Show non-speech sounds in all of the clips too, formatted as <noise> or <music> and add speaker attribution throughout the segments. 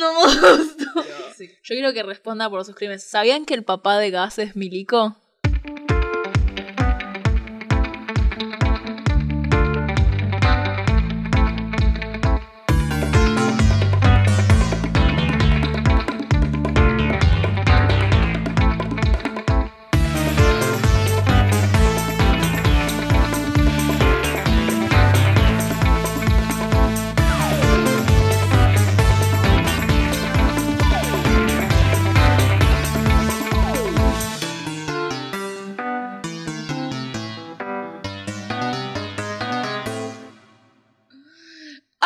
Speaker 1: No.
Speaker 2: Yo quiero que responda por sus crímenes. ¿Sabían que el papá de Gas es Milico?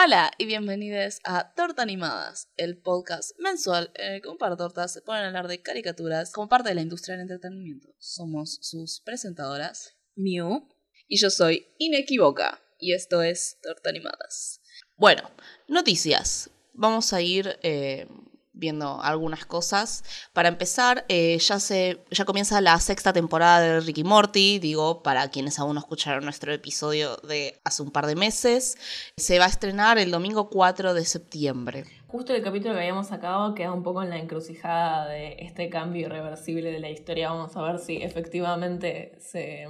Speaker 1: Hola y bienvenidos a Torta Animadas, el podcast mensual en el que un par de tortas se ponen a hablar de caricaturas como parte de la industria del entretenimiento. Somos sus presentadoras, Mew, y yo soy Inequivoca, y esto es Torta Animadas. Bueno, noticias. Vamos a ir eh, viendo algunas cosas. Para empezar, eh, ya, se, ya comienza la sexta temporada de Ricky Morty, digo, para quienes aún no escucharon nuestro episodio de hace un par de meses. Se va a estrenar el domingo 4 de septiembre.
Speaker 3: Justo el capítulo que habíamos sacado queda un poco en la encrucijada de este cambio irreversible de la historia. Vamos a ver si efectivamente se...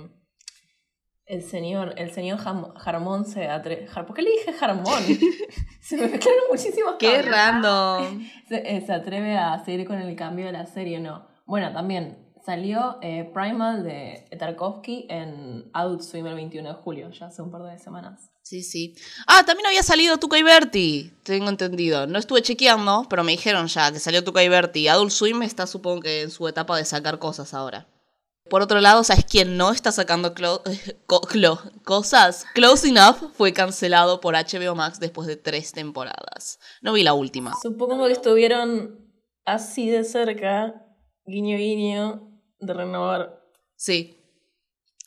Speaker 3: El señor, el señor Jam- Jarmón se atreve... ¿Por qué le dije Jarmón? <laughs> se me mezclaron muchísimos
Speaker 1: ¡Qué
Speaker 3: cambios.
Speaker 1: random! <laughs>
Speaker 3: se, eh, se atreve a seguir con el cambio de la serie, no. Bueno, también salió eh, Primal de Tarkovsky en Adult Swim el 21 de julio, ya hace un par de semanas.
Speaker 1: Sí, sí. Ah, también había salido Tuca y Berti, tengo entendido. No estuve chequeando, pero me dijeron ya que salió Tuca y Berti. Adult Swim está supongo que en su etapa de sacar cosas ahora. Por otro lado, ¿sabes quién no está sacando clo- <laughs> co- clo- cosas? Close Enough fue cancelado por HBO Max después de tres temporadas. No vi la última.
Speaker 3: Supongo que estuvieron así de cerca, guiño guiño, de renovar.
Speaker 1: Sí.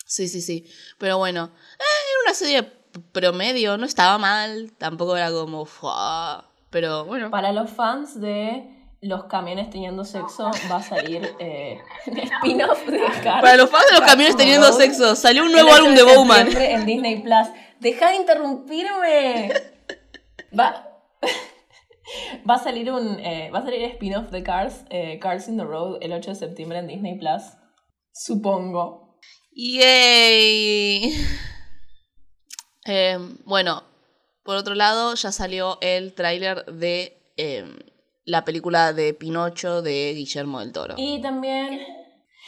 Speaker 1: Sí, sí, sí. Pero bueno, eh, era una serie promedio, no estaba mal, tampoco era como... Pero bueno.
Speaker 3: Para los fans de los camiones teniendo sexo va a salir eh, <laughs> spin-off de Cars.
Speaker 1: Para los fans de los camiones teniendo
Speaker 3: Road.
Speaker 1: sexo, salió un nuevo
Speaker 3: 8
Speaker 1: álbum de Bowman.
Speaker 3: septiembre En Disney Plus. ¡Deja de interrumpirme! Va, <laughs> va a salir un. eh, va a salir spin-off de Cars, eh, Cars in the Road, el 8 de septiembre en Disney Plus. Supongo.
Speaker 1: Yay. <laughs> Eh, bueno, por otro lado, ya salió el tráiler de eh, la película de Pinocho de Guillermo del Toro.
Speaker 3: Y también.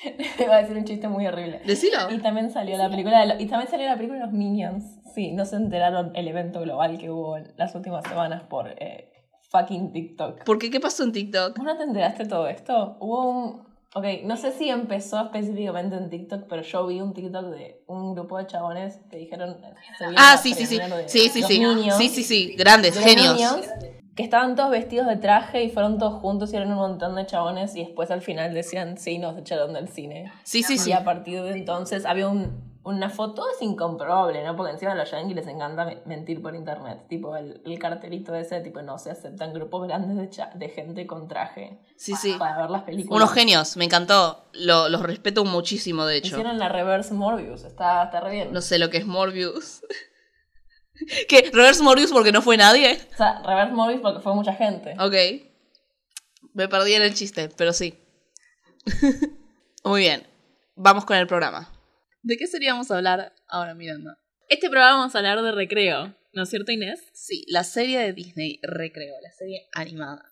Speaker 3: <laughs> Iba a decir un chiste muy horrible.
Speaker 1: Decilo.
Speaker 3: Y también salió la película de lo- y también salió la película de los Minions. Sí, no se enteraron el evento global que hubo en las últimas semanas por eh, fucking TikTok.
Speaker 1: ¿Por qué? ¿Qué pasó en TikTok?
Speaker 3: ¿Vos no te enteraste de todo esto? Hubo un... Ok, no sé si empezó específicamente en TikTok, pero yo vi un TikTok de un grupo de chabones que dijeron... se
Speaker 1: Ah, sí, sí, sí. Sí, sí, sí. Sí, sí, sí. Grandes, genios.
Speaker 3: Minions, que estaban todos vestidos de traje y fueron todos juntos y eran un montón de chabones y después al final decían, sí, nos echaron del cine.
Speaker 1: Sí, sí, sí.
Speaker 3: Y a partir de entonces había un, una foto, es incomprobable, ¿no? Porque encima a los yankees les encanta me- mentir por internet. Tipo, el, el cartelito ese, tipo, no se aceptan grupos grandes de, cha- de gente con traje
Speaker 1: Sí, sí.
Speaker 3: para ver las películas.
Speaker 1: Unos genios, me encantó. Lo- los respeto muchísimo, de hecho.
Speaker 3: Hicieron la reverse Morbius, está, está re bien.
Speaker 1: No sé lo que es Morbius. <laughs> ¿Qué? ¿Reverse Morbius porque no fue nadie?
Speaker 3: O sea, reverse Morbius porque fue mucha gente.
Speaker 1: Ok. Me perdí en el chiste, pero sí. <laughs> Muy bien. Vamos con el programa.
Speaker 2: ¿De qué seríamos a hablar ahora, Miranda? Este programa vamos a hablar de recreo, ¿no es cierto, Inés?
Speaker 1: Sí, la serie de Disney Recreo, la serie animada.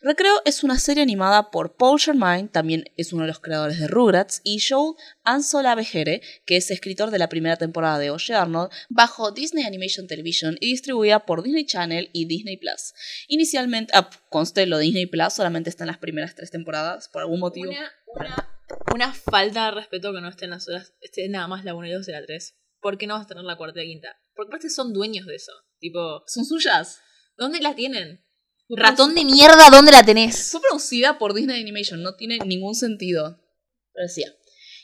Speaker 1: Recreo es una serie animada por Paul Sherman, también es uno de los creadores de Rugrats, y Joel Ansola Vejere, que es escritor de la primera temporada de Oye Arnold, bajo Disney Animation Television y distribuida por Disney Channel y Disney Plus. Inicialmente, ah, conste, lo de Disney Plus solamente está en las primeras tres temporadas, por algún motivo.
Speaker 2: Una, una, una falta de respeto que no estén las horas, esté nada más la 1 y 2 y la 3. ¿Por qué no vas a tener la cuarta y la quinta? Porque aparte son dueños de eso. Tipo,
Speaker 1: Son suyas.
Speaker 2: ¿dónde la tienen?
Speaker 1: Ratón
Speaker 2: de mierda, ¿dónde la tenés?
Speaker 1: Fue producida por Disney Animation, no tiene ningún sentido. Pero decía.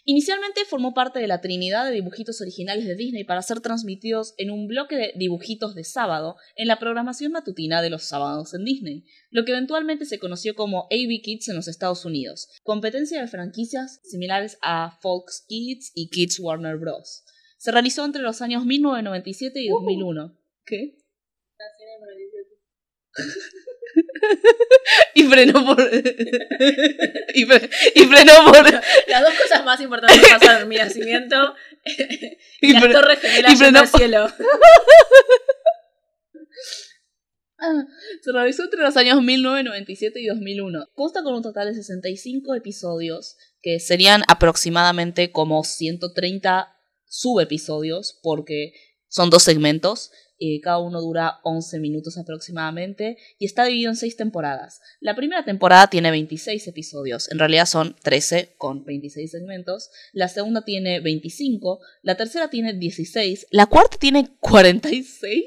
Speaker 1: Inicialmente formó parte de la trinidad de dibujitos originales de Disney para ser transmitidos en un bloque de dibujitos de sábado en la programación matutina de los sábados en Disney, lo que eventualmente se conoció como AV Kids en los Estados Unidos, competencia de franquicias similares a Fox Kids y Kids Warner Bros. Se realizó entre los años 1997 y 2001. ¿Qué? <laughs> frenó por. <laughs> y, fre- y frenó por.
Speaker 3: Las dos cosas más importantes que pasaron, mi nacimiento <laughs> y,
Speaker 1: Y,
Speaker 3: las
Speaker 1: fre-
Speaker 3: torres gemelas
Speaker 1: y frenó
Speaker 3: cielo.
Speaker 1: Ah, se realizó entre los años 1997 y 2001. Consta con un total de 65 episodios, que serían aproximadamente como 130 subepisodios, porque son dos segmentos. Eh, cada uno dura 11 minutos aproximadamente y está dividido en 6 temporadas. La primera temporada tiene 26 episodios, en realidad son 13 con 26 segmentos. La segunda tiene 25, la tercera tiene 16, la cuarta tiene 46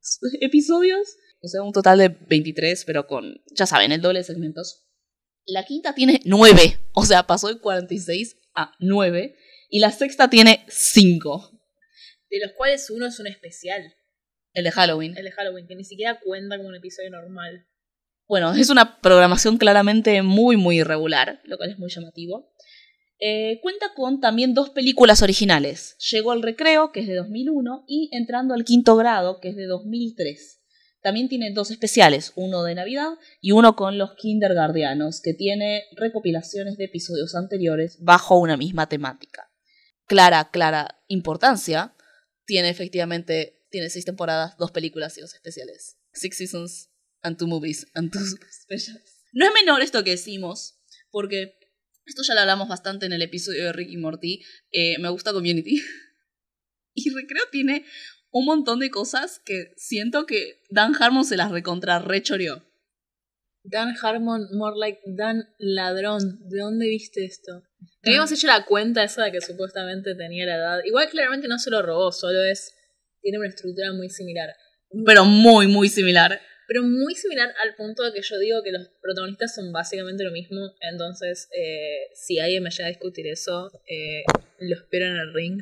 Speaker 1: <laughs> episodios. O sea, un total de 23, pero con, ya saben, el doble de segmentos. La quinta tiene 9, o sea, pasó de 46 a 9. Y la sexta tiene 5,
Speaker 3: De los cuales uno es un especial,
Speaker 1: el de Halloween.
Speaker 3: el de Halloween, que ni siquiera cuenta como un episodio normal.
Speaker 1: Bueno, es una programación claramente muy, muy irregular, lo cual es muy llamativo. Eh, cuenta con también dos películas originales. Llegó al recreo, que es de 2001, y Entrando al quinto grado, que es de 2003. También tiene dos especiales, uno de Navidad y uno con los kindergardianos, que tiene recopilaciones de episodios anteriores bajo una misma temática. Clara, clara importancia, tiene efectivamente tiene seis temporadas, dos películas y dos especiales. Six seasons and two movies and two specials. No es menor esto que decimos, porque esto ya lo hablamos bastante en el episodio de Rick y Morty. eh, me gusta Community. <laughs> Y Recreo tiene un montón de cosas que siento que Dan Harmon se las recontra rechoreó.
Speaker 3: Dan Harmon, more like Dan Ladrón. ¿De dónde viste esto? Habíamos hecho la cuenta esa de que supuestamente tenía la edad. Igual claramente no se lo robó, solo es. Tiene una estructura muy similar.
Speaker 1: Pero muy, muy similar.
Speaker 3: Pero muy similar al punto de que yo digo que los protagonistas son básicamente lo mismo. Entonces, eh, si alguien me llega a discutir eso, eh, lo espero en el ring.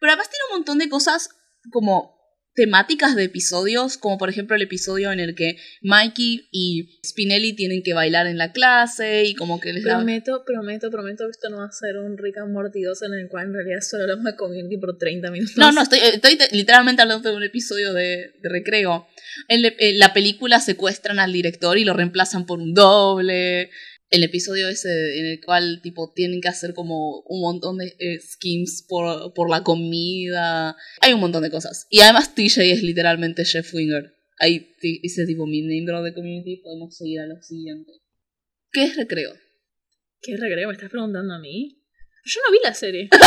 Speaker 1: Pero además tiene un montón de cosas como temáticas de episodios, como por ejemplo el episodio en el que Mikey y Spinelli tienen que bailar en la clase y como que les da...
Speaker 3: Prometo, prometo, prometo que esto no va a ser un Rick and Morty 2 en el cual en realidad solo hablamos de community por 30 minutos.
Speaker 1: No, no, estoy, estoy te- literalmente hablando de un episodio de, de recreo. En, le- en la película secuestran al director y lo reemplazan por un doble. El episodio ese en el cual tipo tienen que hacer como un montón de eh, schemes por, por la comida. Hay un montón de cosas. Y además TJ es literalmente Jeff Winger. Ahí dice tipo mi name drop de community, podemos seguir a lo siguiente. ¿Qué es recreo?
Speaker 3: ¿Qué recreo? ¿Me estás preguntando a mí? Yo no vi la serie. <laughs>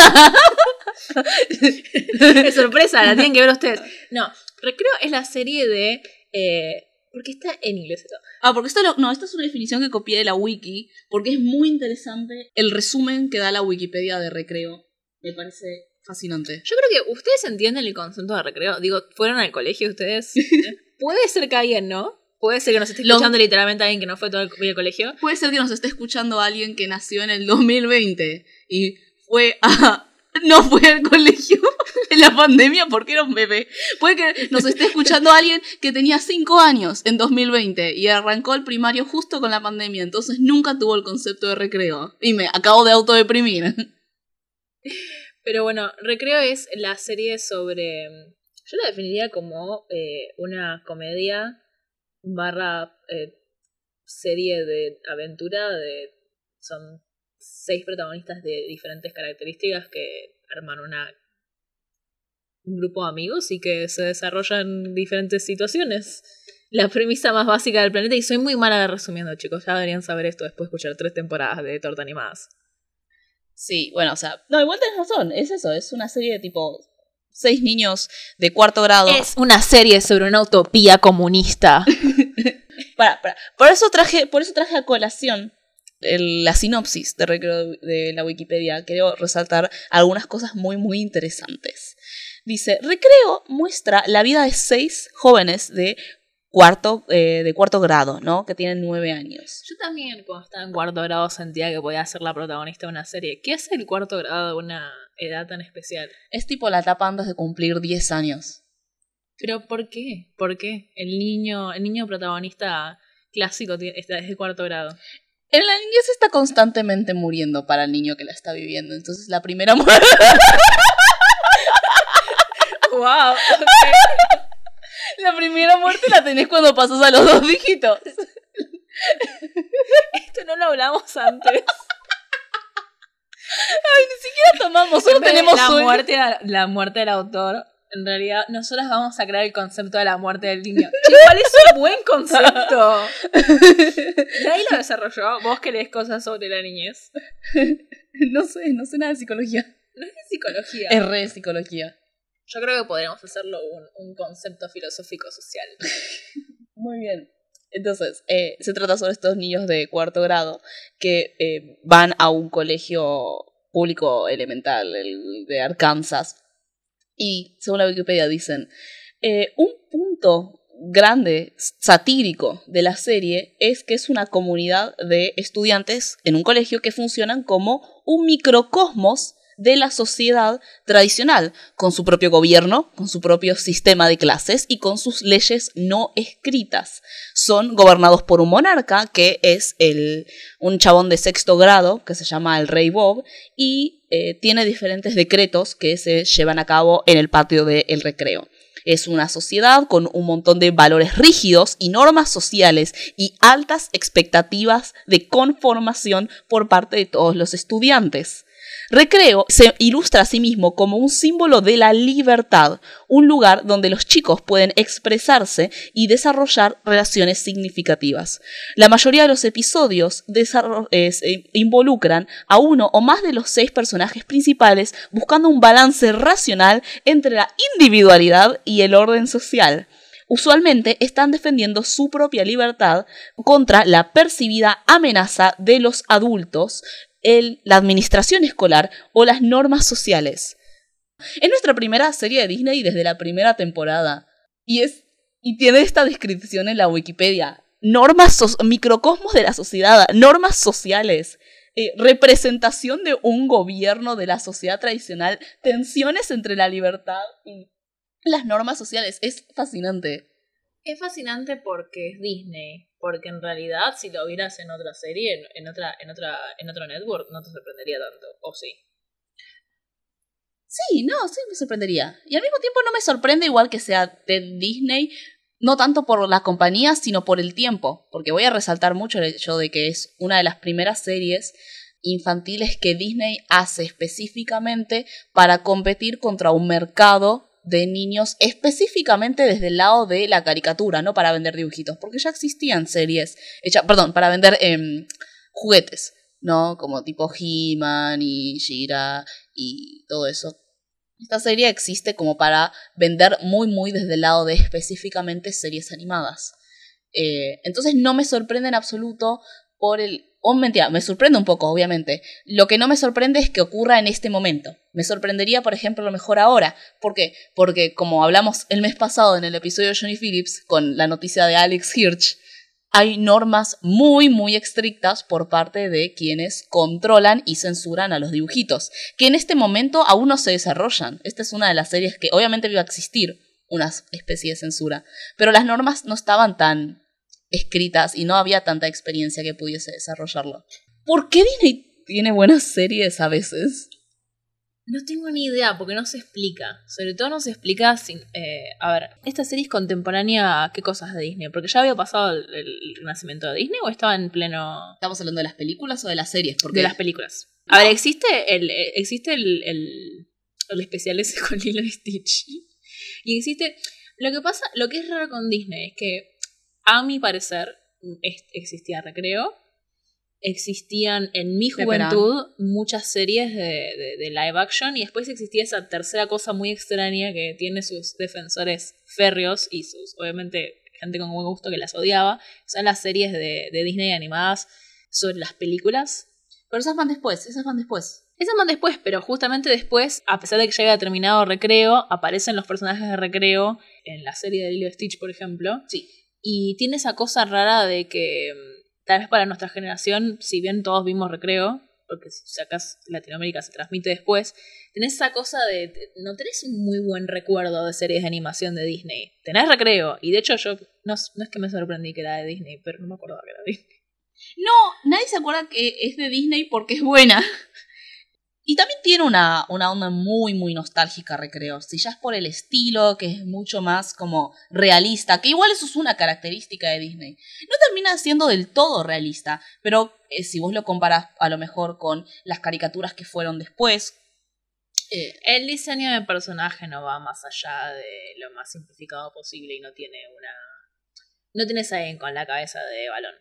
Speaker 3: <laughs> es sorpresa, la tienen que ver ustedes. <laughs> No, Recreo es la serie de... eh, porque está en inglés esto.
Speaker 1: Ah, porque esto lo- no, esta es una definición que copié de la wiki, porque es muy interesante el resumen que da la Wikipedia de recreo. Me parece fascinante.
Speaker 3: Yo creo que ustedes entienden el concepto de recreo. Digo, ¿fueron al colegio ustedes? <laughs> Puede ser que alguien no. Puede ser que nos esté escuchando literalmente alguien que no fue todo el, el colegio.
Speaker 1: Puede ser que nos esté escuchando alguien que nació en el 2020 y fue a... <laughs> No fue al colegio la pandemia porque era un bebé. Puede que nos esté escuchando alguien que tenía 5 años en 2020 y arrancó el primario justo con la pandemia, entonces nunca tuvo el concepto de recreo. Y me acabo de autodeprimir.
Speaker 3: Pero bueno, Recreo es la serie sobre. Yo la definiría como eh, una comedia barra eh, serie de aventura. De, son seis protagonistas de diferentes características que arman una un grupo de amigos y que se desarrollan diferentes situaciones. La premisa más básica del planeta, y soy muy mala resumiendo, chicos. Ya deberían saber esto después de escuchar tres temporadas de torta animadas.
Speaker 1: Sí, bueno, o sea, no, igual tenés razón, es eso, es una serie de tipo seis niños de cuarto grado.
Speaker 3: Es una serie sobre una utopía comunista. <laughs>
Speaker 1: Para, para. Por eso traje, por eso traje a colación el- la sinopsis de, recreo de la Wikipedia. Quiero resaltar algunas cosas muy, muy interesantes. Dice, Recreo muestra la vida de seis jóvenes de cuarto, eh, de cuarto grado, ¿no? Que tienen nueve años.
Speaker 3: Yo también cuando estaba en cuarto grado sentía que podía ser la protagonista de una serie. ¿Qué hace el cuarto grado de una edad tan especial?
Speaker 1: Es tipo la etapa antes de cumplir 10 años.
Speaker 3: Pero ¿por qué? ¿Por qué? El niño, el niño protagonista clásico está desde cuarto grado.
Speaker 1: En la niñez está constantemente muriendo para el niño que la está viviendo. Entonces la primera <laughs> muerte...
Speaker 3: ¡Wow! <laughs>
Speaker 1: La primera muerte la tenés cuando pasas a los dos dígitos. <laughs>
Speaker 3: hablamos antes.
Speaker 1: Ya tomamos, solo
Speaker 3: En vez de
Speaker 1: tenemos
Speaker 3: la muerte, la muerte del autor. En realidad, nosotros vamos a crear el concepto de la muerte del niño. ¿Cuál es un buen concepto? <laughs> Nadie lo desarrolló. Vos que lees cosas sobre la niñez.
Speaker 1: No sé, no sé nada de psicología.
Speaker 3: No es de psicología.
Speaker 1: Es re psicología.
Speaker 3: Yo creo que podríamos hacerlo un, concepto filosófico social. <laughs>
Speaker 1: Muy bien. Entonces, eh, se trata sobre estos niños de cuarto grado que eh, van a un colegio público elemental, el de Arkansas. Y según la Wikipedia dicen, eh, un punto grande, satírico de la serie es que es una comunidad de estudiantes en un colegio que funcionan como un microcosmos de la sociedad tradicional, con su propio gobierno, con su propio sistema de clases y con sus leyes no escritas. Son gobernados por un monarca, que es el, un chabón de sexto grado, que se llama el Rey Bob, y eh, tiene diferentes decretos que se llevan a cabo en el patio del recreo. Es una sociedad con un montón de valores rígidos y normas sociales y altas expectativas de conformación por parte de todos los estudiantes. Recreo se ilustra a sí mismo como un símbolo de la libertad, un lugar donde los chicos pueden expresarse y desarrollar relaciones significativas. La mayoría de los episodios eh, involucran a uno o más de los seis personajes principales buscando un balance racional entre la individualidad y el orden social. Usualmente están defendiendo su propia libertad contra la percibida amenaza de los adultos, el- la administración escolar o las normas sociales. Es nuestra primera serie de Disney desde la primera temporada. Y es. Y tiene esta descripción en la Wikipedia. Normas microcosmos de la sociedad, normas sociales. eh, representación de un gobierno de la sociedad tradicional, tensiones entre la libertad y las normas sociales. Es fascinante.
Speaker 3: Es fascinante porque es Disney. Porque en realidad, si lo vieras en otra serie, en, otra, en otra, en otro network, no te sorprendería tanto. ¿O sí?
Speaker 1: Sí, no, sí me sorprendería. Y al mismo tiempo no me sorprende igual que sea de Disney, no tanto por la compañía, sino por el tiempo. Porque voy a resaltar mucho el hecho de que es una de las primeras series infantiles que Disney hace específicamente para competir contra un mercado de niños específicamente desde el lado de la caricatura, no para vender dibujitos, porque ya existían series hechas, perdón, para vender em, juguetes, ¿no? Como tipo He-Man y She-Ra y todo eso. Esta serie existe como para vender muy, muy desde el lado de específicamente series animadas. Eh, entonces no me sorprende en absoluto por el... O mentira, me sorprende un poco, obviamente. Lo que no me sorprende es que ocurra en este momento. Me sorprendería, por ejemplo, a lo mejor ahora. ¿Por qué? Porque como hablamos el mes pasado en el episodio de Johnny Phillips con la noticia de Alex Hirsch, hay normas muy, muy estrictas por parte de quienes controlan y censuran a los dibujitos, que en este momento aún no se desarrollan. Esta es una de las series que obviamente iba a existir una especie de censura, pero las normas no estaban tan escritas y no había tanta experiencia que pudiese desarrollarlo. ¿Por qué Disney tiene buenas series a veces?
Speaker 3: No tengo ni idea, porque no se explica. Sobre todo no se explica sin... eh, a ver, ¿esta serie es contemporánea a qué cosas de Disney? Porque ya había pasado el, el renacimiento de Disney o estaba en pleno...
Speaker 1: ¿Estamos hablando de las películas o de las series? Porque
Speaker 3: de las películas. A ver, existe el, eh, existe el, el, el especial ese <laughs> con Lilo y Stitch. Y existe... Lo que pasa, lo que es raro con Disney es que, a mi parecer, existía Recreo, existían en mi juventud muchas series de, de- de live action y después existía esa tercera cosa muy extraña que tiene sus defensores férreos y sus, obviamente, gente con buen gusto que las odiaba, son las series de, de Disney animadas sobre las películas.
Speaker 1: Pero esas van después, esas van después.
Speaker 3: Esas van después, pero justamente después, a pesar de que ya haya terminado Recreo, aparecen los personajes de Recreo en la serie de Lilo Stitch, por ejemplo.
Speaker 1: Sí.
Speaker 3: Y tiene esa cosa rara de que mm, tal vez para nuestra generación, si bien todos vimos recreo, porque si acá Latinoamérica se transmite después, tenés esa cosa de- no tenés un muy buen recuerdo de series de animación de Disney. Tenés recreo, y de hecho yo, no, no es que me sorprendí que era de Disney, pero no me acordaba que era de Disney.
Speaker 1: No, nadie se acuerda que es de Disney porque es buena. Y también tiene una, una onda muy, muy nostálgica, recreo. Si ya es por el estilo, que es mucho más como realista, que igual eso es una característica de Disney. No termina siendo del todo realista, pero eh, si vos lo comparas a lo mejor con las caricaturas que fueron después.
Speaker 3: Eh, el diseño de personaje no va más allá de lo más simplificado posible y no tiene una. No tienes alguien con la cabeza de balón.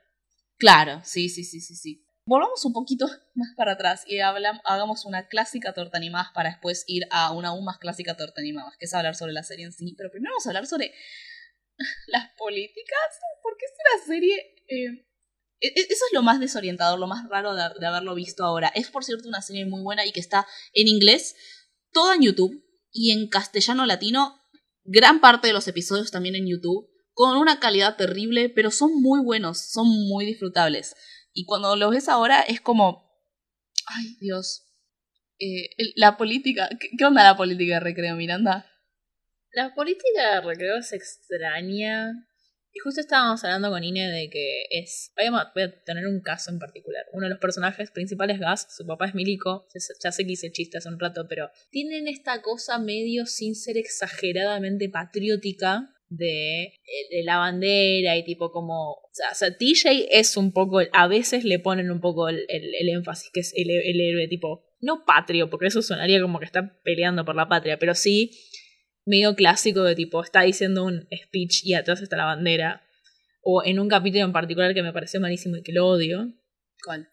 Speaker 1: Claro, sí, sí, sí, sí, sí. Volvamos un poquito <laughs> más para atrás y hagamos una clásica torta animada para después ir a una aún más clásica torta animada, que es hablar sobre la serie en sí. Pero primero vamos a hablar sobre <laughs> las políticas, porque es una serie... Eh, e, e, eso es lo más desorientador, lo más raro de, de haberlo visto ahora. Es, por cierto, una serie muy buena y que está en inglés, toda en YouTube, y en castellano latino, gran parte de los episodios también en YouTube, con una calidad terrible, pero son muy buenos, son muy disfrutables. Y cuando lo ves ahora es como, ay Dios, eh, la política, ¿qué, onda la política de recreo, Miranda?
Speaker 3: La política de recreo es extraña. Y justo estábamos hablando con Ine de que es. Voy a, tener un caso en particular. Uno de los personajes principales, Gas, su papá es milico. Ya sé que hice chiste hace un rato, pero tienen esta cosa medio sin ser exageradamente patriótica de, de, la bandera y tipo como... O sea, TJ es un poco, a veces le ponen un poco el, el, énfasis, que es el, el, héroe tipo, no patrio, porque eso sonaría como que está peleando por la patria, pero sí medio clásico de tipo, está diciendo un speech y atrás está la bandera. O en un capítulo en particular que me pareció malísimo y que lo odio.
Speaker 1: ¿Cuál?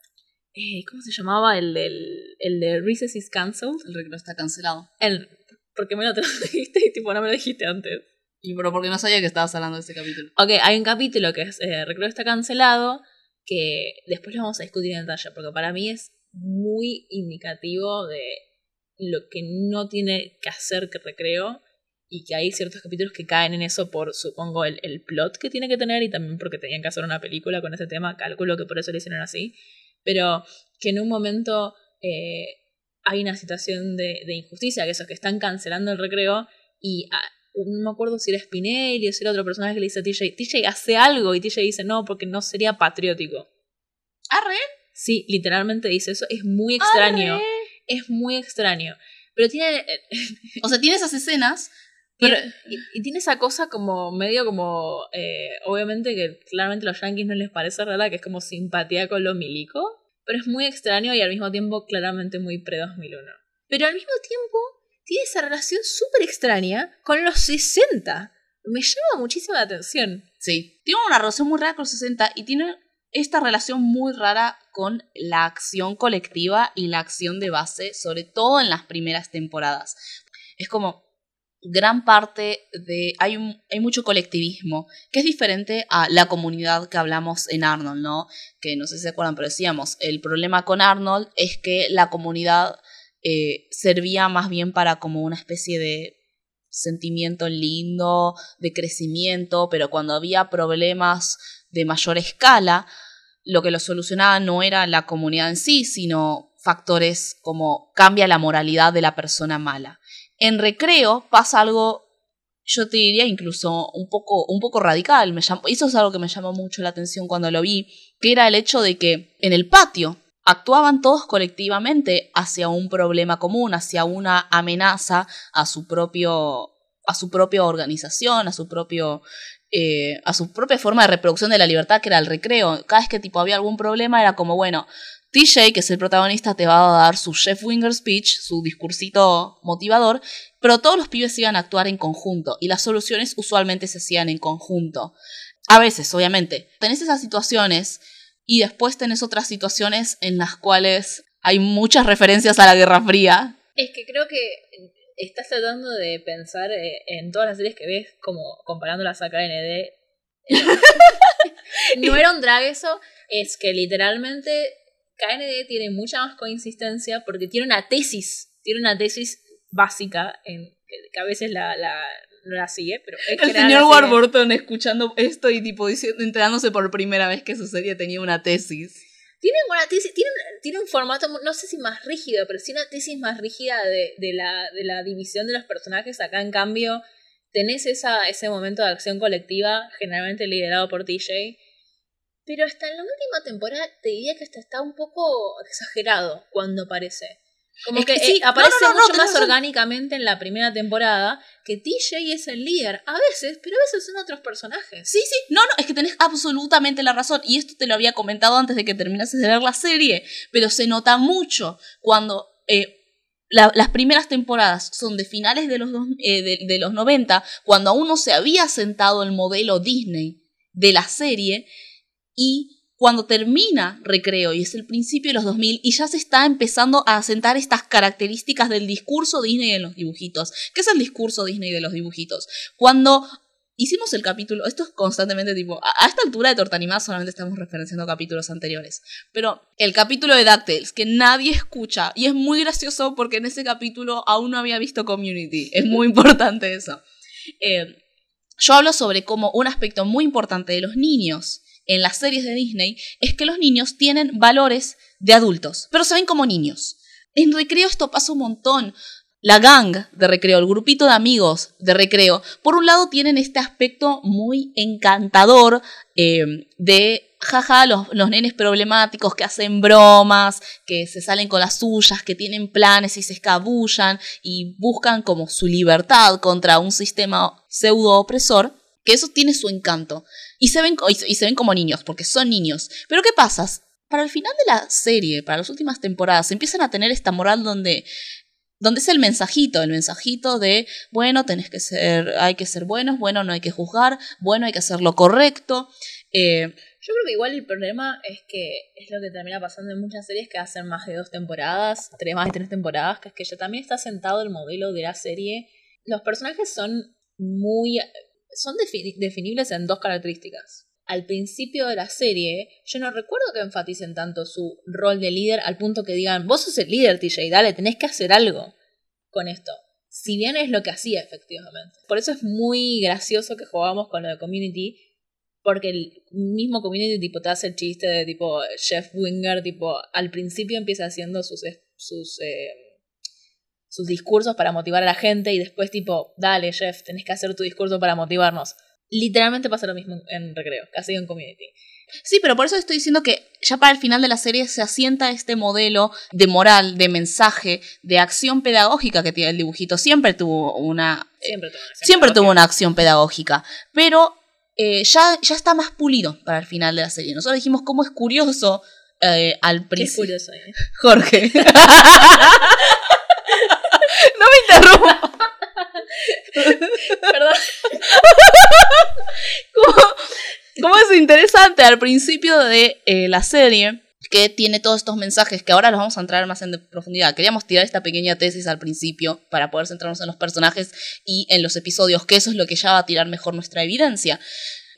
Speaker 3: Eh, ¿Cómo se llamaba? El, del, el de Recess is Cancelled.
Speaker 1: El recreo está cancelado.
Speaker 3: El, porque me lo <laughs> trajiste y tipo no me lo dijiste antes.
Speaker 1: Y pero porque no sabía que estabas hablando de ese capítulo.
Speaker 3: Ok, hay un capítulo que es eh, Recreo está cancelado, que después lo vamos a discutir en detalle, porque para mí es muy indicativo de lo que no tiene que hacer que Recreo y que hay ciertos capítulos que caen en eso por, supongo, el, el plot que tiene que tener y también porque tenían que hacer una película con ese tema, cálculo que por eso lo hicieron así, pero que en un momento eh, hay una situación de, de, injusticia, que esos que están cancelando el recreo y no me acuerdo si era Spinelli o si era otro personaje que le dice a TJ, TJ hace algo y TJ dice no, porque no sería patriótico.
Speaker 1: ¿Arre?
Speaker 3: Sí, literalmente dice eso, es muy extraño. Es muy extraño. Pero tiene...
Speaker 1: o sea, tiene esas escenas... <laughs>
Speaker 3: Pero, y, tiene esa cosa como medio como, eh, obviamente que claramente a los yankees no les parece rara, que es como simpatía con lo milico, pero es muy extraño y al mismo tiempo claramente muy pre-2001. Pero al mismo tiempo tiene esa relación súper extraña con los 60. Me llama muchísimo la atención.
Speaker 1: Sí, tiene una relación muy rara con los 60 y tiene esta relación muy rara con la acción colectiva y la acción de base, sobre todo en las primeras temporadas. Es como gran parte de... Hay, hay mucho colectivismo, que es diferente a la comunidad que hablamos en Arnold, ¿no? Que no sé si se acuerdan, pero decíamos, el problema con Arnold es que la comunidad eh, servía más bien para como una especie de sentimiento lindo, de crecimiento, pero cuando había problemas de mayor escala, lo que lo solucionaba no era la comunidad en sí, sino factores como cambia la moralidad de la persona mala. En recreo pasa algo, yo te diría incluso un poco, un poco radical, me eso es algo que me llamó mucho la atención cuando lo vi, que era el hecho de que en el patio actuaban todos colectivamente hacia un problema común, hacia una amenaza a su propio a su propia organización, a su propio eh, a su propia forma de reproducción de la libertad que era el recreo. Cada vez que tipo había algún problema era como bueno, TJ, que es el protagonista, te va a dar su Chef Winger speech, su discursito motivador, pero todos los pibes iban a actuar en conjunto y las soluciones usualmente se hacían en conjunto. A veces, obviamente, tenés esas situaciones y después tenés otras situaciones en las cuales hay muchas referencias a la Guerra Fría.
Speaker 3: Es que creo que estás tratando de pensar eh, en todas las series que ves como comparándolas a KND. <laughs> no era un drag eso, es que literalmente KND tiene mucha más consistencia porque tiene una tesis, tiene una tesis básica en que a veces la, no la sigue, pero...
Speaker 1: el señor Warburton escuchando esto y tipo diciendo, enterándose por primera vez que su serie tenía una tesis.
Speaker 3: Tiene una tesis, tiene, tiene un formato, no sé si más rígido, pero sí una tesis más rígida de, de, la, de la división de los personajes. Acá, en cambio, tenés esa, ese momento de acción colectiva, generalmente liderado por TJ. Pero hasta en la última temporada te diría que hasta está un poco exagerado cuando aparece. Como
Speaker 1: Es
Speaker 3: que,
Speaker 1: que sí,
Speaker 3: eh, aparece
Speaker 1: no, no, no,
Speaker 3: mucho más
Speaker 1: razón.
Speaker 3: orgánicamente en la primera temporada que TJ es el líder. A veces, pero a veces son otros personajes.
Speaker 1: Sí, sí, no, no, es que tenés absolutamente la razón. Y esto te lo había comentado antes de que terminases de ver la serie. Pero se nota mucho cuando eh, la- las primeras temporadas son de finales de los, dos- eh, de, de los 90, cuando aún no se había sentado el modelo Disney de la serie. Y cuando termina Recreo y es el principio de los 2000 y ya se está empezando a asentar estas características del discurso Disney en los dibujitos. ¿Qué es el discurso Disney de los dibujitos? Cuando hicimos el capítulo, esto es constantemente tipo, a, esta altura de Torta Animada solamente estamos referenciando capítulos anteriores, pero el capítulo de DuckTales que nadie escucha y es muy gracioso porque en ese capítulo aún no había visto Community, es muy importante eso. Eh, yo hablo sobre cómo un aspecto muy importante de los niños en las series de Disney es que los niños tienen valores de adultos, pero se ven como niños. En recreo esto pasa un montón. La gang de recreo, el grupito de amigos de recreo, por un lado tienen este aspecto muy encantador eh, de, jaja, los, los nenes problemáticos que hacen bromas, que se salen con las suyas, que tienen planes y se escabullan y buscan como su libertad contra un sistema pseudo opresor, que eso tiene su encanto. Y se ven, y se- ven como niños, porque son niños. Pero ¿qué pasa? Para el final de la serie, para las últimas temporadas, empiezan a tener esta moral donde donde es el mensajito, el mensajito de, bueno, tenés que ser, hay que ser buenos, bueno, no hay que juzgar, bueno, hay que hacer lo correcto. Eh,
Speaker 3: Yo creo que igual el problema es que es lo que termina pasando en muchas series que hacen más de dos temporadas, tres más de tres temporadas, que es que ya también está sentado el modelo de la serie. Los personajes son muy... son defini- definibles en dos características. Al principio de la serie, yo no recuerdo que enfaticen tanto su rol de líder al punto que digan, vos sos el líder, TJ, dale, tenés que hacer algo con esto. Si bien es lo que hacía efectivamente. Por eso es muy gracioso que jugamos con lo de Community, porque el mismo community tipo te hace el chiste de tipo Jeff Winger, tipo al principio empieza haciendo sus sus eh, sus discursos para motivar a la gente y después tipo, dale Jeff, tenés que hacer tu discurso para motivarnos. Literalmente pasa lo mismo en recreo, casi en community.
Speaker 1: sí, pero por eso estoy diciendo que ya para el final de la serie se asienta este modelo de moral, de mensaje, de acción pedagógica que tiene el dibujito. Siempre tuvo una,
Speaker 3: Siempre tuvo una
Speaker 1: siempre tuvo una acción pedagógica, pero eh, ya, ya está más pulido para el final de la serie. Nosotros dijimos cómo es curioso eh, al principio.
Speaker 3: curioso, ¿eh?
Speaker 1: Jorge. <laughs> no me interrumpas. <laughs>
Speaker 3: Perdón. <laughs>
Speaker 1: ¿Cómo, cómo es interesante al principio de eh, la serie que tiene todos estos mensajes que ahora los vamos a entrar más en profundidad. Queríamos tirar esta pequeña tesis al principio para poder centrarnos en los personajes y en los episodios, que eso es lo que ya va a tirar mejor nuestra evidencia.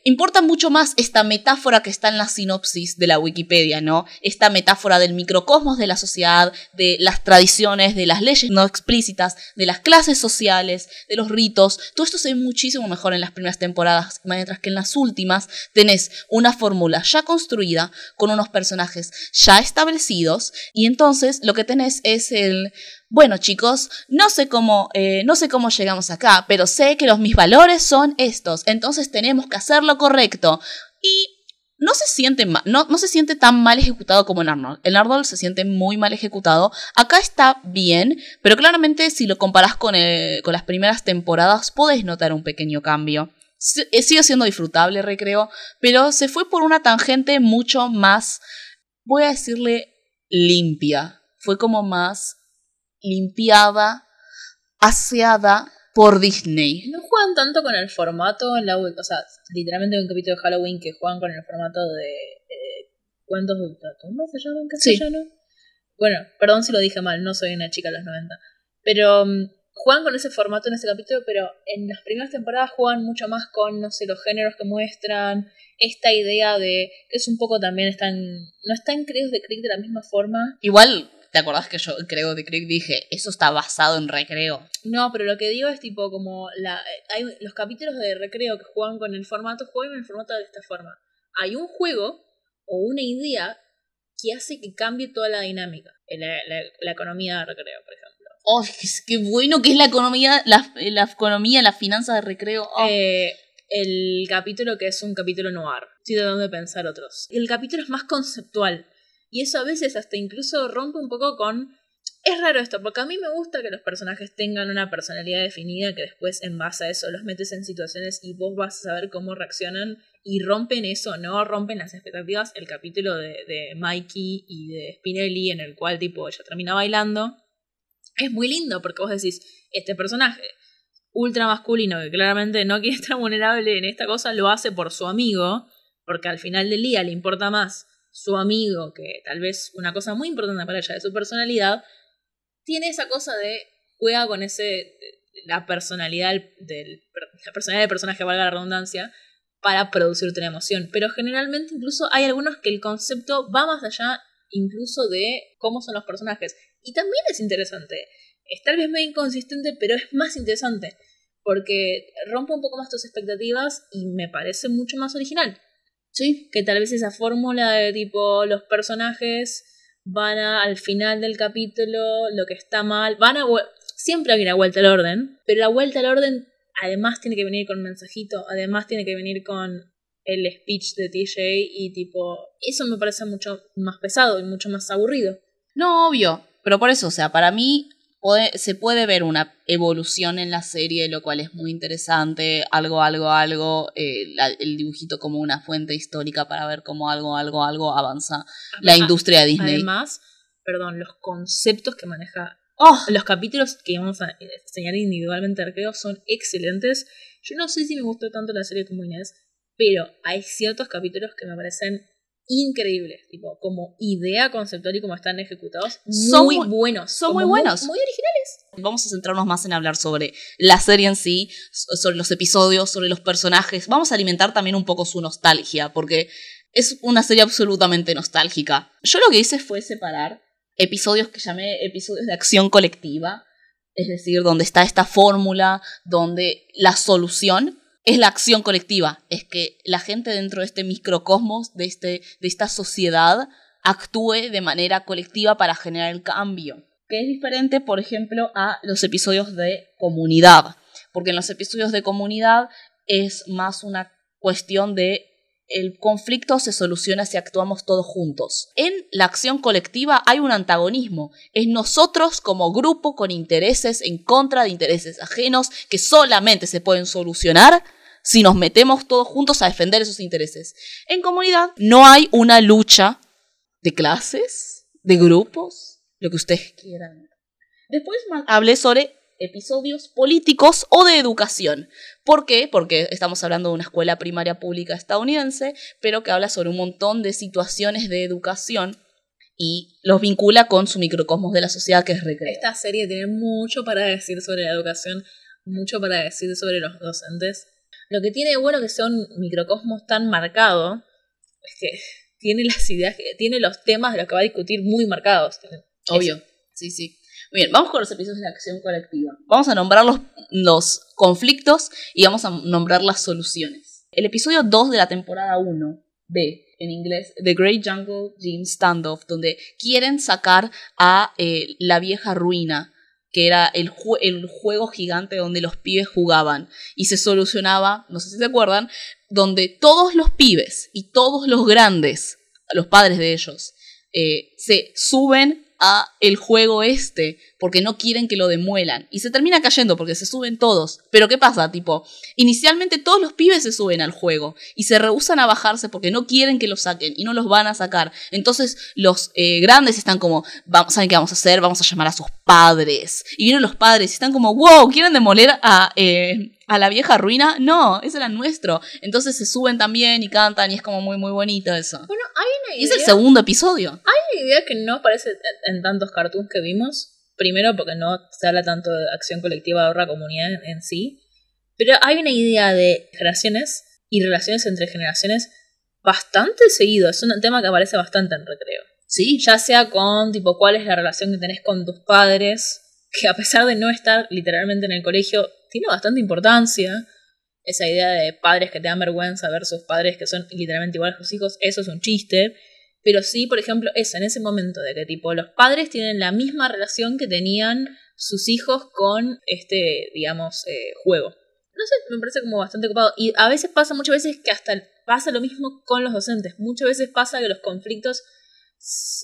Speaker 1: Importa mucho más esta metáfora que está en la sinopsis de la Wikipedia, ¿no? Esta metáfora del microcosmos de la sociedad, de las tradiciones, de las leyes no explícitas, de las clases sociales, de los ritos. Todo esto se ve muchísimo mejor en las primeras temporadas, mientras que en las últimas tenés una fórmula ya construida, con unos personajes ya establecidos, y entonces lo que tenés es el bueno chicos, no sé cómo, eh, no sé cómo llegamos acá, pero sé que los mis valores son estos, entonces tenemos que hacer lo correcto. Y no se siente no, no se siente tan mal ejecutado como en Arnold. En Arnold se siente muy mal ejecutado. Acá está bien, pero claramente si lo comparás con, el- con las primeras temporadas, podés notar un pequeño cambio. Si- eh, Sigue siendo disfrutable, recreo, pero se fue por una tangente mucho más, voy a decirle, limpia. Fue como más limpiada, aseada por Disney.
Speaker 3: No juegan tanto con el formato, en la, o sea, literalmente hay un capítulo de Halloween que juegan con el formato de eh, cuentos de ultratumba, ¿se llama en
Speaker 1: Sí.
Speaker 3: castellano? Bueno, perdón si lo dije mal, no soy una chica de los 90. Pero mm, juegan con ese formato en ese capítulo, pero en las primeras temporadas juegan mucho más con, no sé, los géneros que muestran, esta idea de que es un poco también están, no están creados de Crick de la misma forma.
Speaker 1: Igual, ¿te acordás que yo creo de Crick dije, eso está basado en recreo?
Speaker 3: No, pero lo que digo es tipo como la hay los capítulos de recreo que juegan con el formato, juegan el formato de esta forma. Hay un juego o una idea que hace que cambie toda la dinámica, en la, la, la economía de recreo, por ejemplo.
Speaker 1: Oh, qué, bueno que es la economía, la, la economía, la finanza de recreo. Oh.
Speaker 3: Eh, el capítulo que es un capítulo noir. Estoy tratando de pensar otros. El capítulo es más conceptual. Y eso a veces hasta incluso rompe un poco con es raro esto, porque a mí me gusta que los personajes tengan una personalidad definida, que después en base a eso los metes en situaciones y vos vas a saber cómo reaccionan y rompen eso, ¿no? Rompen las expectativas. El capítulo de, de Mikey y de Spinelli, en el cual tipo ella termina bailando, es muy lindo porque vos decís, este personaje ultra masculino que claramente no quiere estar vulnerable en esta cosa, lo hace por su amigo, porque al final del día le importa más su amigo que tal vez una cosa muy importante para ella de su personalidad, tiene esa cosa de juega con ese la personalidad del, la personalidad del personaje, valga la redundancia, para producirte una emoción. Pero generalmente incluso hay algunos que el concepto va más allá incluso de cómo son los personajes. Y también es interesante. Es tal vez medio inconsistente, pero es más interesante. Porque rompe un poco más tus expectativas y me parece mucho más original. Sí, que tal vez esa fórmula de tipo los personajes van a, al final del capítulo, lo que está mal, van a... Siempre hay una vuelta al orden, pero la vuelta al orden además tiene que venir con mensajito, además tiene que venir con el speech de TJ y tipo, eso me parece mucho más pesado y mucho más aburrido.
Speaker 1: No, obvio, pero por eso, o sea, para mí se puede ver una evolución en la serie, lo cual es muy interesante, algo, algo, algo, eh, el dibujito como una fuente histórica para ver cómo algo, algo, algo avanza la industria de Disney.
Speaker 3: Además, perdón, los conceptos que maneja Oh, los capítulos que vamos a enseñar individualmente creo son excelentes. Yo no sé si me gustó tanto la serie como Inés, pero hay ciertos capítulos que me parecen increíbles, tipo, como idea conceptual y como están ejecutados, muy, buenos.
Speaker 1: Son muy buenos.
Speaker 3: Muy, originales.
Speaker 1: Vamos a centrarnos más en hablar sobre la serie en sí, sobre los episodios, sobre los personajes. Vamos a alimentar también un poco su nostalgia, porque es una serie absolutamente nostálgica. Yo lo que hice fue separar episodios que llamé episodios de acción colectiva, es decir, donde está esta fórmula, donde la solución es la acción colectiva, es que la gente dentro de este microcosmos, de, este, de esta sociedad, actúe de manera colectiva para generar el cambio. Que es diferente, por ejemplo, a los episodios de comunidad, porque en los episodios de comunidad es más una cuestión de el conflicto se soluciona si actuamos todos juntos. En la acción colectiva hay un antagonismo. Es nosotros como grupo con intereses en contra de intereses ajenos que solamente se pueden solucionar si nos metemos todos juntos a defender esos intereses. En comunidad no hay una lucha de clases, de grupos, lo que ustedes quieran. Después hablé sobre episodios políticos o de educación. ¿Por qué? Porque estamos hablando de una escuela primaria pública estadounidense, pero que habla sobre un montón de situaciones de educación y los vincula con su microcosmos de la sociedad que es recreo.
Speaker 3: Esta serie tiene mucho para decir sobre la educación, mucho para decir sobre los docentes. Lo que tiene bueno que sea un microcosmos tan marcado es que tiene las ideas, tiene los temas de los que va a discutir muy marcados.
Speaker 1: Obvio, sí, sí. Bien, vamos con los episodios de acción colectiva. Vamos a nombrar los, conflictos y vamos a nombrar las soluciones. El episodio 2 de la temporada 1 B, en inglés, The Great Jungle Gym Standoff, donde quieren sacar a eh, la vieja ruina, que era el, el juego gigante donde los pibes jugaban y se solucionaba, no sé si se acuerdan, donde todos los pibes y todos los grandes, los padres de ellos, eh, se suben a el juego este porque no quieren que lo demuelan y se termina cayendo porque se suben todos. Pero ¿qué pasa? Tipo, inicialmente todos los pibes se suben al juego y se rehusan a bajarse porque no quieren que lo saquen y no los van a sacar. Entonces los eh, grandes están como, vamos, ¿saben qué vamos a hacer? Vamos a llamar a sus padres. Y vienen los padres y están como, wow, ¿quieren demoler a, eh, a la vieja ruina? No, ese era nuestro. Entonces se suben también y cantan y es como muy, muy bonito eso.
Speaker 3: Bueno, hay una idea.
Speaker 1: Y es el segundo episodio.
Speaker 3: Hay una idea que no aparece en tantos cartoons que vimos. Primero porque no se habla tanto de acción colectiva o la comunidad en sí. Pero hay una idea de generaciones y relaciones entre generaciones bastante seguido. Es un tema que aparece bastante en recreo.
Speaker 1: Sí.
Speaker 3: Ya sea con, tipo, cuál es la relación que tenés con tus padres, que a pesar de no estar literalmente en el colegio, tiene bastante importancia. Esa idea de padres que te dan vergüenza versus padres que son literalmente iguales a sus hijos, eso es un chiste. Pero sí, por ejemplo, eso, en ese momento de que tipo los padres tienen la misma relación que tenían sus hijos con este, digamos, eh, juego. No sé, me parece como bastante ocupado. Y a veces pasa, muchas veces que hasta pasa lo mismo con los docentes. Muchas veces pasa que los conflictos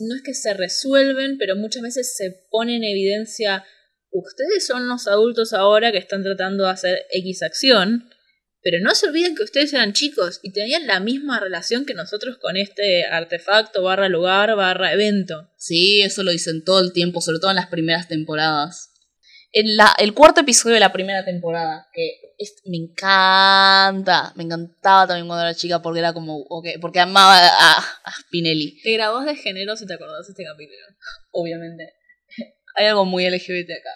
Speaker 3: no es que se resuelven, pero muchas veces se pone en evidencia, ustedes son los adultos ahora que están tratando de hacer X acción, pero no se olviden que ustedes eran chicos y tenían la misma relación que nosotros con este artefacto, barra lugar, barra evento.
Speaker 1: Sí, eso lo dicen todo el tiempo, sobre todo en las primeras temporadas. En la, el cuarto episodio de la primera temporada, que me encanta, me encantaba también cuando era chica porque era como, okay, porque amaba a, a Spinelli.
Speaker 3: Te grabás de género si te acordás de este capítulo.
Speaker 1: Obviamente. <laughs> Hay algo muy LGBT acá,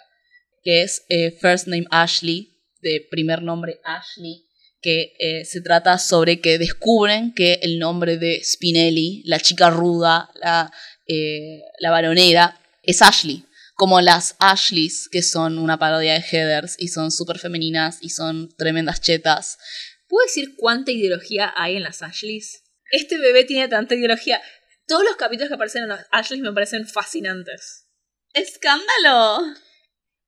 Speaker 1: que es eh, First Name Ashley, de primer nombre Ashley, que eh, se trata sobre que descubren que el nombre de Spinelli, la chica ruda, la, eh, la varonera, es Ashley. Como las Ashleys, que son una parodia de Heathers y son súper femeninas y son tremendas chetas.
Speaker 3: ¿Puedo decir cuánta ideología hay en las Ashleys? Este bebé tiene tanta ideología. Todos los capítulos que aparecen en las Ashleys me parecen fascinantes.
Speaker 1: ¡Escándalo!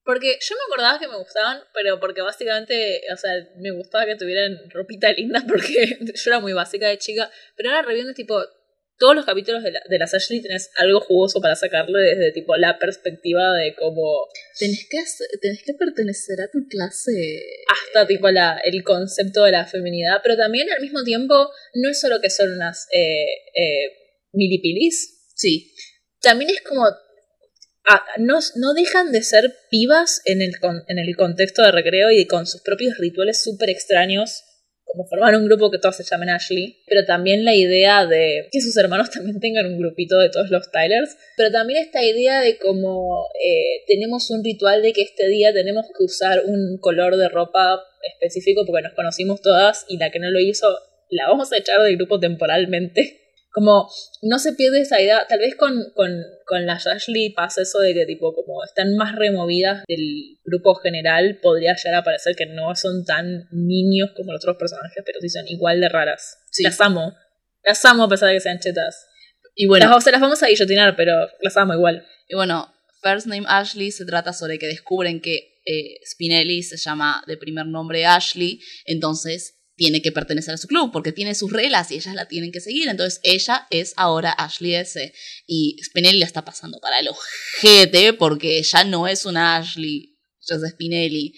Speaker 3: Porque yo me acordaba que me gustaban, pero porque básicamente, o sea, me gustaba que tuvieran ropita linda porque <laughs> yo era muy básica de chica. Pero ahora reviendo, tipo, todos los capítulos de, la, de las Ashley tenés algo jugoso para sacarle desde, tipo, la perspectiva de cómo...
Speaker 1: Tenés que, tenés que pertenecer a tu clase.
Speaker 3: Hasta, tipo, la, el concepto de la feminidad. Pero también, al mismo tiempo, no es solo que son unas eh, eh, milipilis.
Speaker 1: Sí.
Speaker 3: También es como no, no, dejan de ser pibas en el, en el contexto de recreo y con sus propios rituales súper extraños, como formar un grupo que todos se llamen Ashley, pero también la idea de que sus hermanos <laughs> también tengan un grupito de todos los Tylers, pero también esta idea de como eh, tenemos un ritual de que este día tenemos que usar un color de ropa específico porque nos conocimos todas y la que no lo hizo la vamos a echar del grupo temporalmente. Como no se pierde esa idea, tal vez con, con, con las Ashley pasa eso de que tipo como están más removidas del grupo general, podría llegar a parecer que no son tan niños como los otros personajes, pero sí son igual de raras. Las amo. Las amo a pesar de que sean chetas. Y bueno, las, vamos a guillotinar, pero las amo igual.
Speaker 1: Y bueno, First Name Ashley se trata sobre que descubren que eh, Spinelli se llama de primer nombre Ashley, entonces tiene que pertenecer a su club porque tiene sus reglas y ellas la tienen que seguir. Entonces ella es ahora Ashley S. Y Spinelli la está pasando para el ojete porque ella no es una Ashley, ella es Spinelli.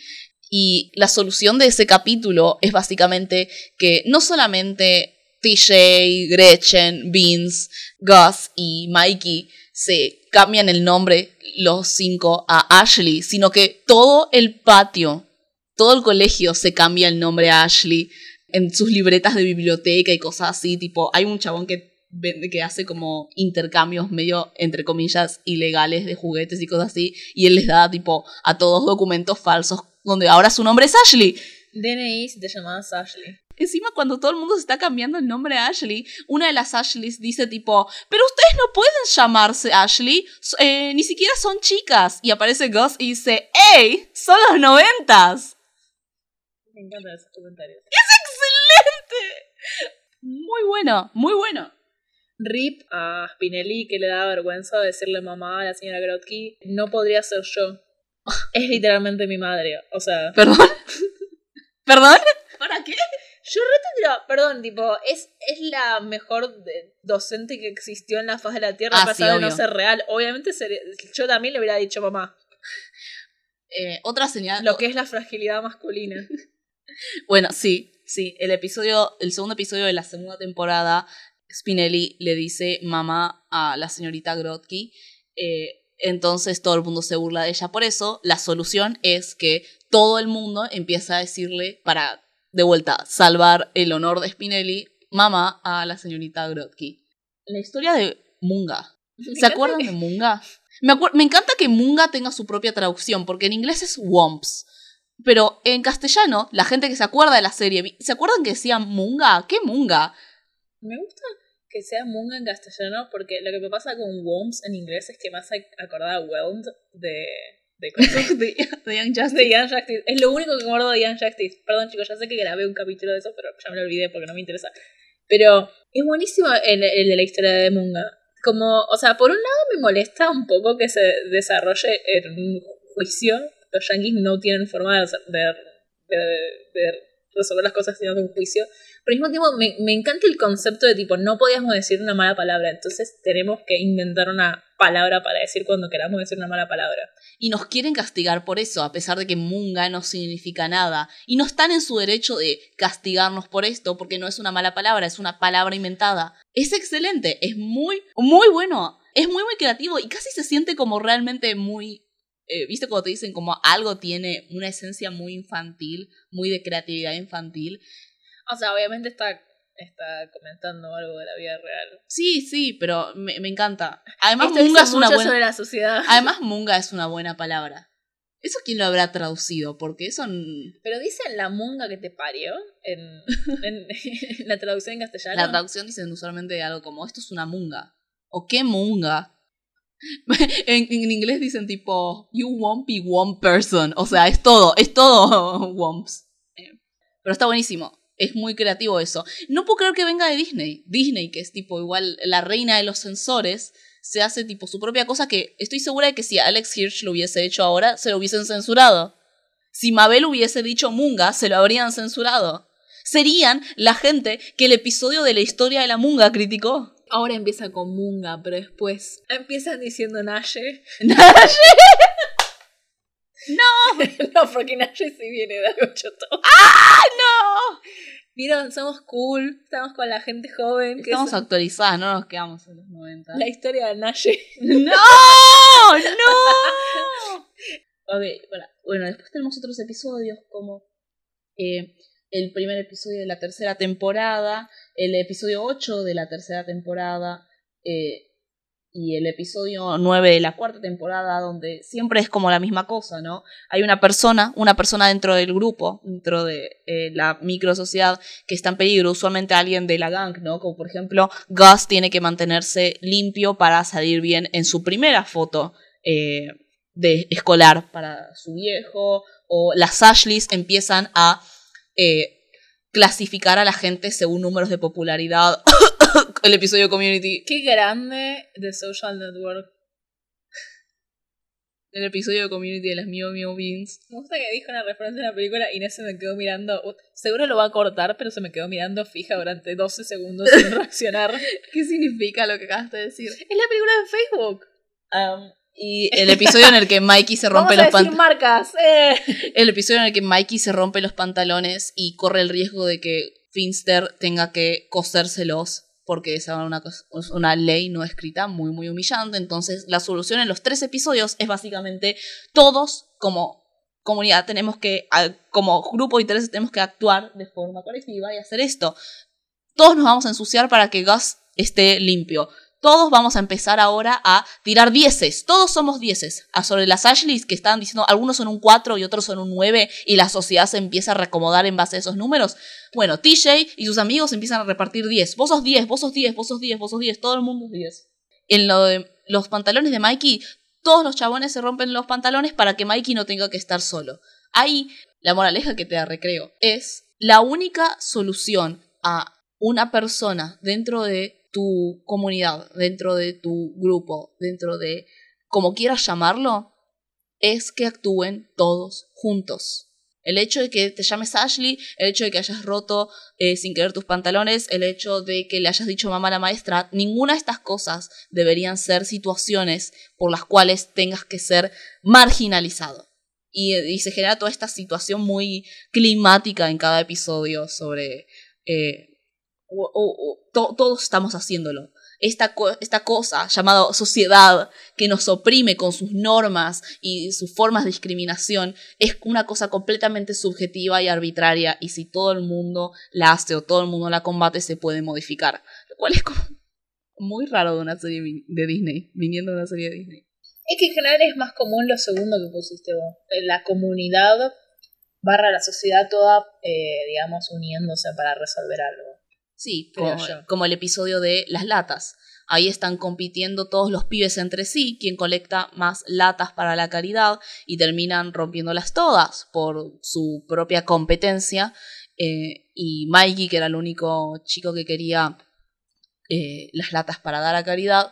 Speaker 1: Y la solución de ese capítulo es básicamente que no solamente TJ, Gretchen, Vince, Gus y Mikey se cambian el nombre los cinco a Ashley, sino que todo el patio, todo el colegio se cambia el nombre a Ashley en sus libretas de biblioteca y cosas así, tipo, hay un chabón que, que hace como intercambios medio, entre comillas, ilegales de juguetes y cosas así, y él les da, tipo, a todos documentos falsos, donde ahora su nombre es Ashley.
Speaker 3: DNI si te llamabas Ashley.
Speaker 1: Encima, cuando todo el mundo se está cambiando el nombre a Ashley, una de las Ashleys dice tipo, pero ustedes no pueden llamarse Ashley, eh, ni siquiera son chicas. Y aparece Gus y dice, ¡Ey! ¡Son los noventas!
Speaker 3: Me encantan esos comentarios.
Speaker 1: ¡Es excelente! Muy bueno, muy bueno.
Speaker 3: Rip a Spinelli que le da vergüenza decirle mamá a la señora Grotsky, no podría ser yo. <laughs> Es literalmente mi madre. O sea.
Speaker 1: ¿Perdón? <laughs> ¿Perdón? ¿Para qué?
Speaker 3: Yo retendría, perdón, tipo, es, es la mejor docente que existió en la faz de la Tierra, ah, a de no ser real. Obviamente yo también le hubiera dicho mamá.
Speaker 1: Eh, otra señal.
Speaker 3: Lo que es la fragilidad masculina. <laughs>
Speaker 1: bueno, sí, sí. El episodio, el segundo episodio de la segunda temporada, Spinelli le dice mamá a la señorita Grotki. Eh, entonces todo el mundo se burla de ella por eso. La solución es que todo el mundo empieza a decirle, para de vuelta salvar el honor de Spinelli, mamá a la señorita Grotki. La historia de Munga. ¿Se acuerdan de Munga? Me, me encanta que Munga tenga su propia traducción, porque en inglés es Womps. Pero en castellano, la gente que se acuerda de la serie, ¿se acuerdan que decía Munga? ¿Qué Munga?
Speaker 3: Me gusta que sea Munga en castellano porque lo que me pasa con Worms en inglés es que me hace acordar a Whelmed de... <laughs> De,
Speaker 1: de, Young Justice.
Speaker 3: Young Justice. Es lo único que me acuerdo de Young Justice. Perdón chicos, ya sé que grabé un capítulo de eso, pero ya me lo olvidé porque no me interesa. Pero es buenísimo el, el de la historia de Munga. Como, o sea, por un lado me molesta un poco que se desarrolle en un juicio los yankees no tienen forma de, de, resolver las cosas sin un juicio. Pero al mismo tiempo me, me encanta el concepto de tipo, no podíamos decir una mala palabra, entonces tenemos que inventar una palabra para decir cuando queramos decir una mala palabra.
Speaker 1: Y nos quieren castigar por eso, a pesar de que munga no significa nada. Y no están en su derecho de castigarnos por esto, porque no es una mala palabra, es una palabra inventada. Es excelente, es muy, muy bueno. Es muy, muy creativo y casi se siente como realmente muy eh, ¿viste cuando te dicen como algo tiene una esencia muy infantil, muy de creatividad infantil?
Speaker 3: O sea, obviamente está, está comentando algo de la vida real.
Speaker 1: Sí, sí, pero me, me encanta. <laughs> Además, Munga es una buena.
Speaker 3: sobre la sociedad.
Speaker 1: Además, Munga es una buena palabra. ¿Eso quién lo habrá traducido? Porque eso.
Speaker 3: Pero dicen la munga que te parió <laughs> en, en, la traducción en castellano.
Speaker 1: La traducción dicen usualmente algo como: esto es una munga. O qué munga. <laughs> en, inglés dicen tipo, you won't be one person. O sea, es todo, es todo <laughs> womps. Eh, pero está buenísimo. Es muy creativo eso. No puedo creer que venga de Disney. Disney, que es tipo igual la reina de los sensores, se hace tipo su propia cosa que estoy segura de que si Alex Hirsch lo hubiese hecho ahora, se lo hubiesen censurado. Si Mabel hubiese dicho Munga, se lo habrían censurado. Serían la gente que el episodio de la historia de la Munga criticó.
Speaker 3: Ahora empieza con Munga, pero después empiezan diciendo Naye. <laughs>
Speaker 1: ¡Naye! <laughs> ¡No! <laughs>
Speaker 3: no, porque Naye sí viene de algo choto.
Speaker 1: ¡Ah, no!
Speaker 3: Vieron, somos cool, estamos con la gente joven.
Speaker 1: Estamos actualizadas, no nos quedamos en los 90.
Speaker 3: La historia de Naye.
Speaker 1: ¡No! ¡No! ok, bueno, bueno, después tenemos otros episodios como eh, el primer episodio de la tercera temporada, el episodio 8 de la tercera temporada eh, y el episodio 9 de la cuarta temporada, donde siempre es como la misma cosa, ¿no? Hay una persona, una persona dentro del grupo, dentro de eh, la micro sociedad, que está en peligro, usualmente alguien de la gang, ¿no? Como por ejemplo, Gus tiene que mantenerse limpio para salir bien en su primera foto. Eh, de escolar para su viejo o las Ashleys empiezan a clasificar a la gente según números de popularidad. <coughs> el episodio Community.
Speaker 3: Qué grande de Social Network.
Speaker 1: El episodio de Community de las Mio Mio Beans.
Speaker 3: Me gusta que dijo una referencia en la película y Inés se me quedó mirando. Seguro lo va a cortar, pero se me quedó mirando fija durante 12 segundos sin <laughs> reaccionar.
Speaker 1: ¿Qué significa lo que acabas de decir?
Speaker 3: Es la película de Facebook.
Speaker 1: Um, y el episodio en el que Mikey se <laughs> rompe los
Speaker 3: marcas. Eh.
Speaker 1: El episodio en el que Mikey se rompe los pantalones y corre el riesgo de que Finster tenga que cosérselos porque es una, una ley no escrita muy, muy humillante. Entonces, la solución en los tres episodios es básicamente todos como comunidad tenemos que, como grupo de intereses, tenemos que actuar de forma colectiva y hacer esto. Todos nos vamos a ensuciar para que Gus esté limpio todos vamos a empezar ahora a tirar dieces. Todos somos dieces. A sobre las Ashleys que estaban diciendo, algunos son un 4 y otros son un 9 y la sociedad se empieza a reacomodar en base a esos números. Bueno, TJ y sus amigos empiezan a repartir 10. Vos sos 10, vos sos 10, vos sos 10, vos sos 10, todo el mundo es 10. En lo de los pantalones de Mikey, todos los chabones se rompen los pantalones para que Mikey no tenga que estar solo. Ahí, la moraleja que te da recreo es la única solución a una persona dentro de tu comunidad, dentro de tu grupo, dentro de como quieras llamarlo, es que actúen todos juntos. El hecho de que te llames Ashley, el hecho de que hayas roto eh, sin querer tus pantalones, el hecho de que le hayas dicho mamá a la maestra, ninguna de estas cosas deberían ser situaciones por las cuales tengas que ser marginalizado. Y, se genera toda esta situación muy climática en cada episodio sobre eh, todos estamos haciéndolo. Esta, esta cosa llamada sociedad que nos oprime con sus normas y sus formas de discriminación es una cosa completamente subjetiva y arbitraria y si todo el mundo la hace o todo el mundo la combate se puede modificar. Lo cual es muy raro de una serie de Disney, viniendo de una serie de Disney.
Speaker 3: Es que en general es más común lo segundo que pusiste vos. La comunidad barra la sociedad toda, eh, digamos, uniéndose para resolver algo.
Speaker 1: Sí, como, el episodio de las latas. Ahí están compitiendo todos los pibes entre sí, quien colecta más latas para la caridad y terminan rompiéndolas todas por su propia competencia. Eh, y Mikey, que era el único chico que quería eh, las latas para dar a caridad,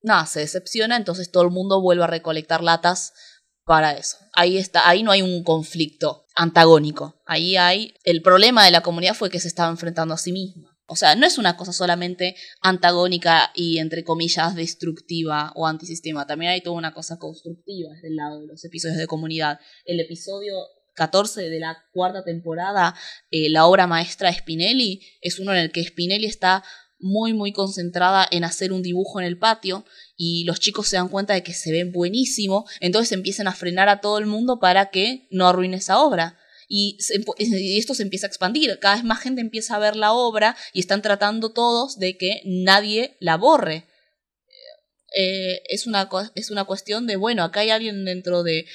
Speaker 1: nada, se decepciona, entonces todo el mundo vuelve a recolectar latas para eso. Ahí está, ahí no hay un conflicto antagónico. Ahí hay el problema de la comunidad fue que se estaba enfrentando a sí misma. O sea, no es una cosa solamente antagónica y entre comillas destructiva o antisistema, también hay toda una cosa constructiva desde el lado de los episodios de comunidad. El episodio 14 de la cuarta temporada, eh, la obra maestra de Spinelli, es uno en el que Spinelli está muy muy concentrada en hacer un dibujo en el patio y los chicos se dan cuenta de que se ven buenísimo, entonces empiezan a frenar a todo el mundo para que no arruine esa obra. Y, esto se empieza a expandir, cada vez más gente empieza a ver la obra y están tratando todos de que nadie la borre. Eh, es, una, es una cuestión de, bueno, acá hay alguien dentro de,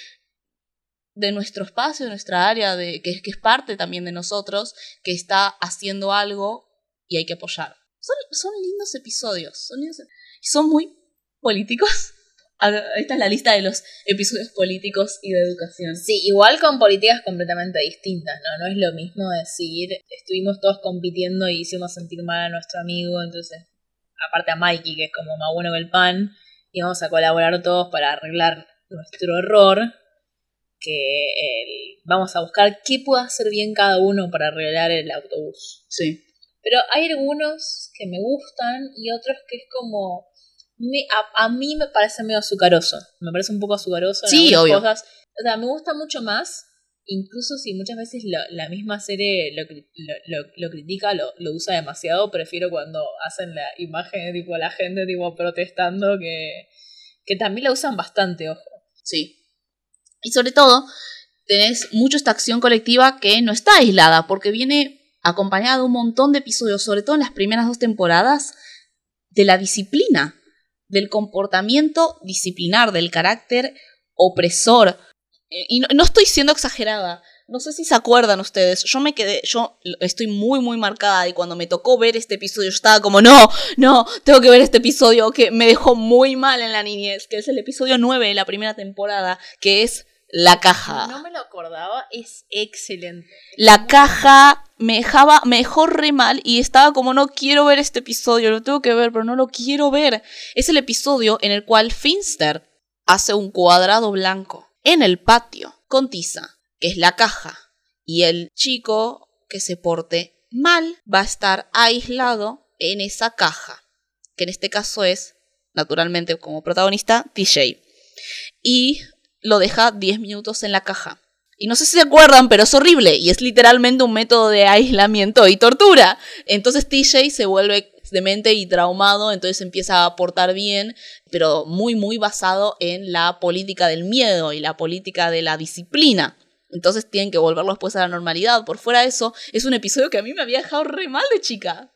Speaker 1: de nuestro espacio, de nuestra área, de, que, que es parte también de nosotros, que está haciendo algo y hay que apoyar. Son, son lindos episodios, son, lindos, son muy políticos. <laughs> Esta es la lista de los episodios políticos y de educación.
Speaker 3: Sí, igual con políticas completamente distintas, ¿no? No es lo mismo decir, estuvimos todos compitiendo y hicimos sentir mal a nuestro amigo, entonces, aparte a Mikey, que es como más bueno que el pan, y vamos a colaborar todos para arreglar nuestro error, que el, vamos a buscar qué puede hacer bien cada uno para arreglar el autobús.
Speaker 1: Sí.
Speaker 3: Pero hay algunos que me gustan y otros que es como a, mí me parece medio azucaroso. Me parece un poco azucaroso en
Speaker 1: sí, obvio. cosas.
Speaker 3: O sea, me gusta mucho más, incluso si muchas veces la misma serie lo, lo, critica, lo, usa demasiado, prefiero cuando hacen la imagen de tipo la gente tipo protestando que, que también la usan bastante, ojo.
Speaker 1: Sí. Y sobre todo, tenés mucho esta acción colectiva que no está aislada, porque viene acompañada de un montón de episodios, sobre todo en las primeras dos temporadas, de la disciplina del comportamiento disciplinar, del carácter opresor. Eh, y no, estoy siendo exagerada. No sé si se acuerdan ustedes. Yo me quedé, yo estoy muy, muy marcada y cuando me tocó ver este episodio, yo estaba como, no, no, tengo que ver este episodio que me dejó muy mal en la niñez, que es el episodio 9 de la primera temporada, que es la caja.
Speaker 3: No me lo acordaba, es excelente.
Speaker 1: La caja me dejaba, me dejó re mal y estaba como no quiero ver este episodio, lo tengo que ver, pero no lo quiero ver. Es el episodio en el cual Finster hace un cuadrado blanco en el patio con Tisa, que es la caja, y el chico que se porte mal va a estar aislado en esa caja, que en este caso es, naturalmente como protagonista, TJ. Y lo deja 10 minutos en la caja. Y no sé si se acuerdan, pero es horrible y es literalmente un método de aislamiento y tortura. Entonces TJ se vuelve demente y traumado, entonces empieza a portar bien, pero muy, muy basado en la política del miedo y la política de la disciplina. Entonces tienen que volverlo después a la normalidad. Por fuera de eso, es un episodio que a mí me había dejado re mal de chica.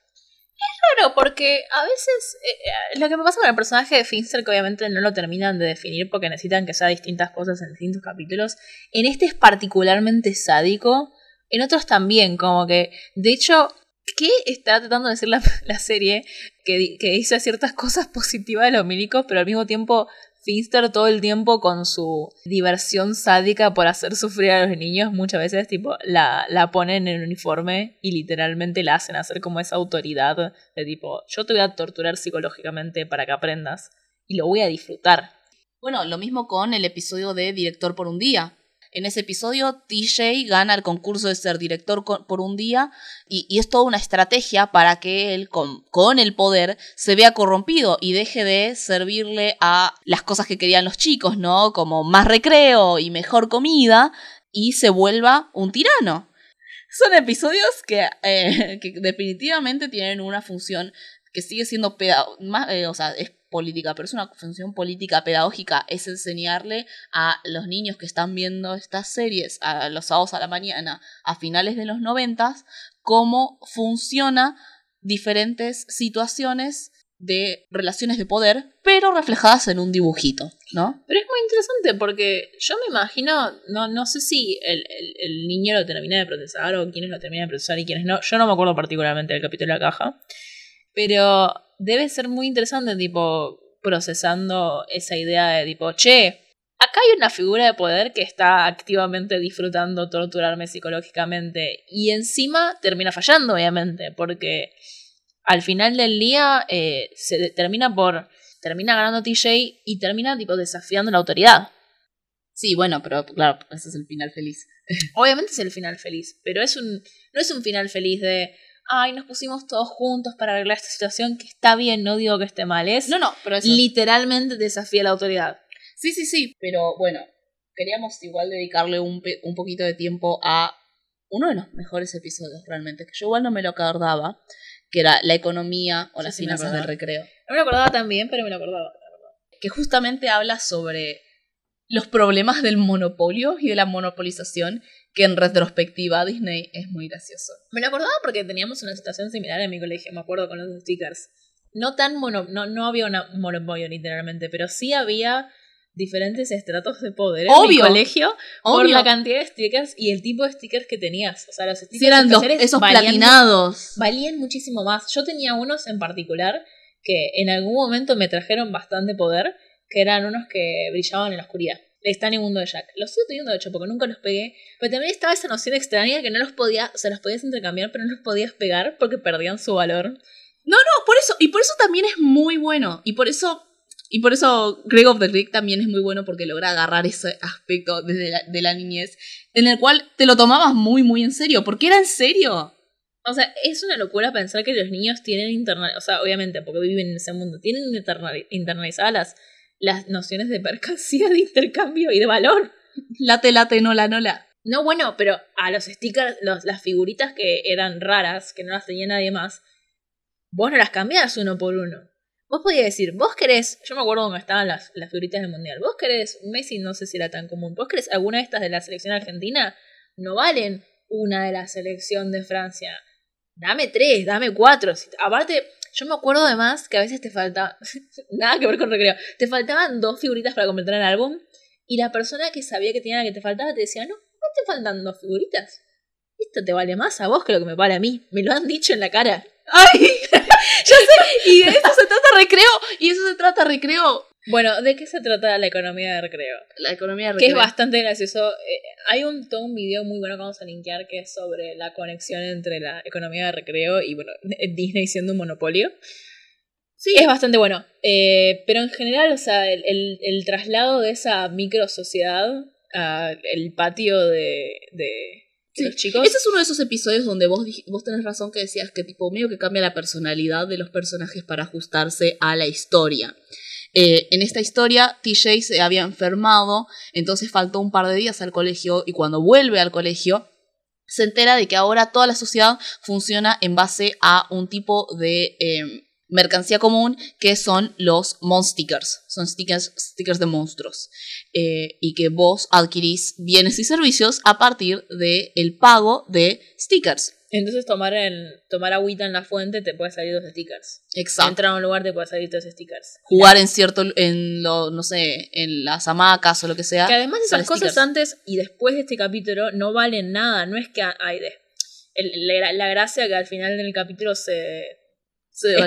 Speaker 3: Es raro porque a veces eh, eh, lo que me pasa con el personaje de Finster, que obviamente no lo terminan de definir porque necesitan que sea distintas cosas en distintos capítulos, en este es particularmente sádico, en otros también, como que, de hecho, ¿qué está tratando de decir la, <laughs> serie? Que, que dice ciertas cosas positivas de los milicos, pero al mismo tiempo Finster todo el tiempo con su diversión sádica por hacer sufrir a los niños, muchas veces tipo la, la ponen en uniforme y literalmente la hacen hacer como esa autoridad de tipo, yo te voy a torturar psicológicamente para que aprendas y lo voy a disfrutar.
Speaker 1: Bueno, lo mismo con el episodio de Director por un día. En ese episodio, TJ gana el concurso de ser director por un día y, es toda una estrategia para que él, con, el poder, se vea corrompido y deje de servirle a las cosas que querían los chicos, ¿no? Como más recreo y mejor comida y se vuelva un tirano. Son episodios que, eh, definitivamente tienen una función que sigue siendo más, eh, o sea, es política, pero es una función política pedagógica, es enseñarle a los niños que están viendo estas series a los sábados a la mañana a finales de los noventas cómo funciona diferentes situaciones de relaciones de poder, pero reflejadas en un dibujito, ¿no?
Speaker 3: Pero es muy interesante porque yo me imagino, no, no sé si el, el niño lo termina de procesar o quiénes lo terminan de procesar y quiénes no. Yo no me acuerdo particularmente del capítulo de la caja. Pero debe ser muy interesante, tipo, procesando esa idea de tipo, che, acá hay una figura de poder que está activamente disfrutando torturarme psicológicamente y encima termina fallando, obviamente, porque al final del día eh, se termina por termina ganando TJ y termina tipo desafiando la autoridad.
Speaker 1: Sí, bueno, pero claro, ese es el final feliz.
Speaker 3: Obviamente es el final feliz, pero es un, no es un final feliz de, ay, nos pusimos todos juntos para arreglar esta situación, que está bien, no digo que esté mal, es
Speaker 1: No, no, pero eso...
Speaker 3: literalmente desafía a la autoridad.
Speaker 1: Sí, sí, sí, pero bueno, queríamos igual dedicarle un, un poquito de tiempo a uno de los mejores episodios realmente, que yo igual no me lo acordaba, que era la economía o
Speaker 3: Sí,
Speaker 1: las
Speaker 3: sí,
Speaker 1: finanzas del recreo,
Speaker 3: No me lo acordaba tan bien, pero me lo acordaba.
Speaker 1: que justamente habla sobre los problemas del monopolio y de la monopolización, que en retrospectiva Disney es muy gracioso.
Speaker 3: Me lo acordaba porque teníamos una situación similar en mi colegio, me acuerdo con los stickers. No tan mono, no, no había una monopolio literalmente, pero sí había diferentes estratos de poder en mi
Speaker 1: Obvio.
Speaker 3: colegio por
Speaker 1: Obvio.
Speaker 3: la cantidad de stickers y el tipo de stickers que tenías. O sea, los stickers
Speaker 1: eran los- esos
Speaker 3: valían-
Speaker 1: platinados.
Speaker 3: valían muchísimo más. Yo tenía unos en particular que en algún momento me trajeron bastante poder, que eran unos que brillaban en la oscuridad. Stan y Mundo de Jack. Los sigo teniendo de hecho porque nunca los pegué. Pero también estaba esa noción extraña que no los podía, o sea, los podías intercambiar, pero no los podías pegar porque perdían su valor.
Speaker 1: No, no, por eso, y por eso también es muy bueno. Y por eso, y por eso Greg of the Creek también es muy bueno porque logra agarrar ese aspecto desde la, de la niñez, en el cual te lo tomabas muy, muy en serio. Porque era en serio.
Speaker 3: O sea, es una locura pensar que los niños tienen internalizadas, o sea, obviamente porque viven en ese mundo, tienen internali- internalizadas las, las nociones de mercancía, de intercambio y de valor.
Speaker 1: Late, late, nola, nola.
Speaker 3: No, bueno, pero a los stickers, los, las figuritas que eran raras, que no las tenía nadie más, vos no las cambiás uno por uno. Vos podías decir, vos querés, yo me acuerdo cuando estaban las, las figuritas del mundial, vos querés, Messi no sé si era tan común, vos querés alguna de estas de la selección argentina, no valen una de la selección de Francia. Dame tres, dame cuatro. Si- Aparte, yo me acuerdo además que a veces te falta, <laughs> nada que ver con recreo, te faltaban dos figuritas para completar el álbum y la persona que sabía que tenía la que te faltaba te decía, no, no te faltan dos figuritas. Esto te vale más a vos que lo que me vale a mí. Me lo han dicho en la cara. <laughs>
Speaker 1: ¡Ay! <laughs> ya sé, y de eso se trata recreo. Y eso se trata recreo.
Speaker 3: Bueno, ¿de qué se trata la economía de recreo?
Speaker 1: La economía de
Speaker 3: Que
Speaker 1: recreo.
Speaker 3: es bastante gracioso. Eh, hay un, todo un video muy bueno que vamos a linkear que es sobre la conexión entre la economía de recreo y, bueno, Disney siendo un monopolio.
Speaker 1: Sí,
Speaker 3: Es bastante bueno. Eh, pero en general, o sea, el, el- el traslado de esa micro sociedad al patio de, de
Speaker 1: Sí.
Speaker 3: los chicos.
Speaker 1: Ese es uno de esos episodios donde vos, vos tenés razón que decías que tipo medio que cambia la personalidad de los personajes para ajustarse a la historia. Eh, en esta historia, TJ se había enfermado, entonces faltó un par de días al colegio y cuando vuelve al colegio se entera de que ahora toda la sociedad funciona en base a un tipo de eh, mercancía común que son los Monstickers. Son stickers, stickers de monstruos. Eh, y que vos adquirís bienes y servicios a partir del el pago de stickers.
Speaker 3: Entonces tomar, en, tomar agüita en la fuente te puede salir dos stickers.
Speaker 1: Exacto.
Speaker 3: Entrar a un lugar te puede salir dos stickers.
Speaker 1: Jugar en cierto, en lo, no sé, en las hamacas o lo que sea.
Speaker 3: Que además esas cosas
Speaker 1: stickers.
Speaker 3: antes y después de este capítulo no valen nada. No es que hay de, el- la, la gracia que al final del capítulo se...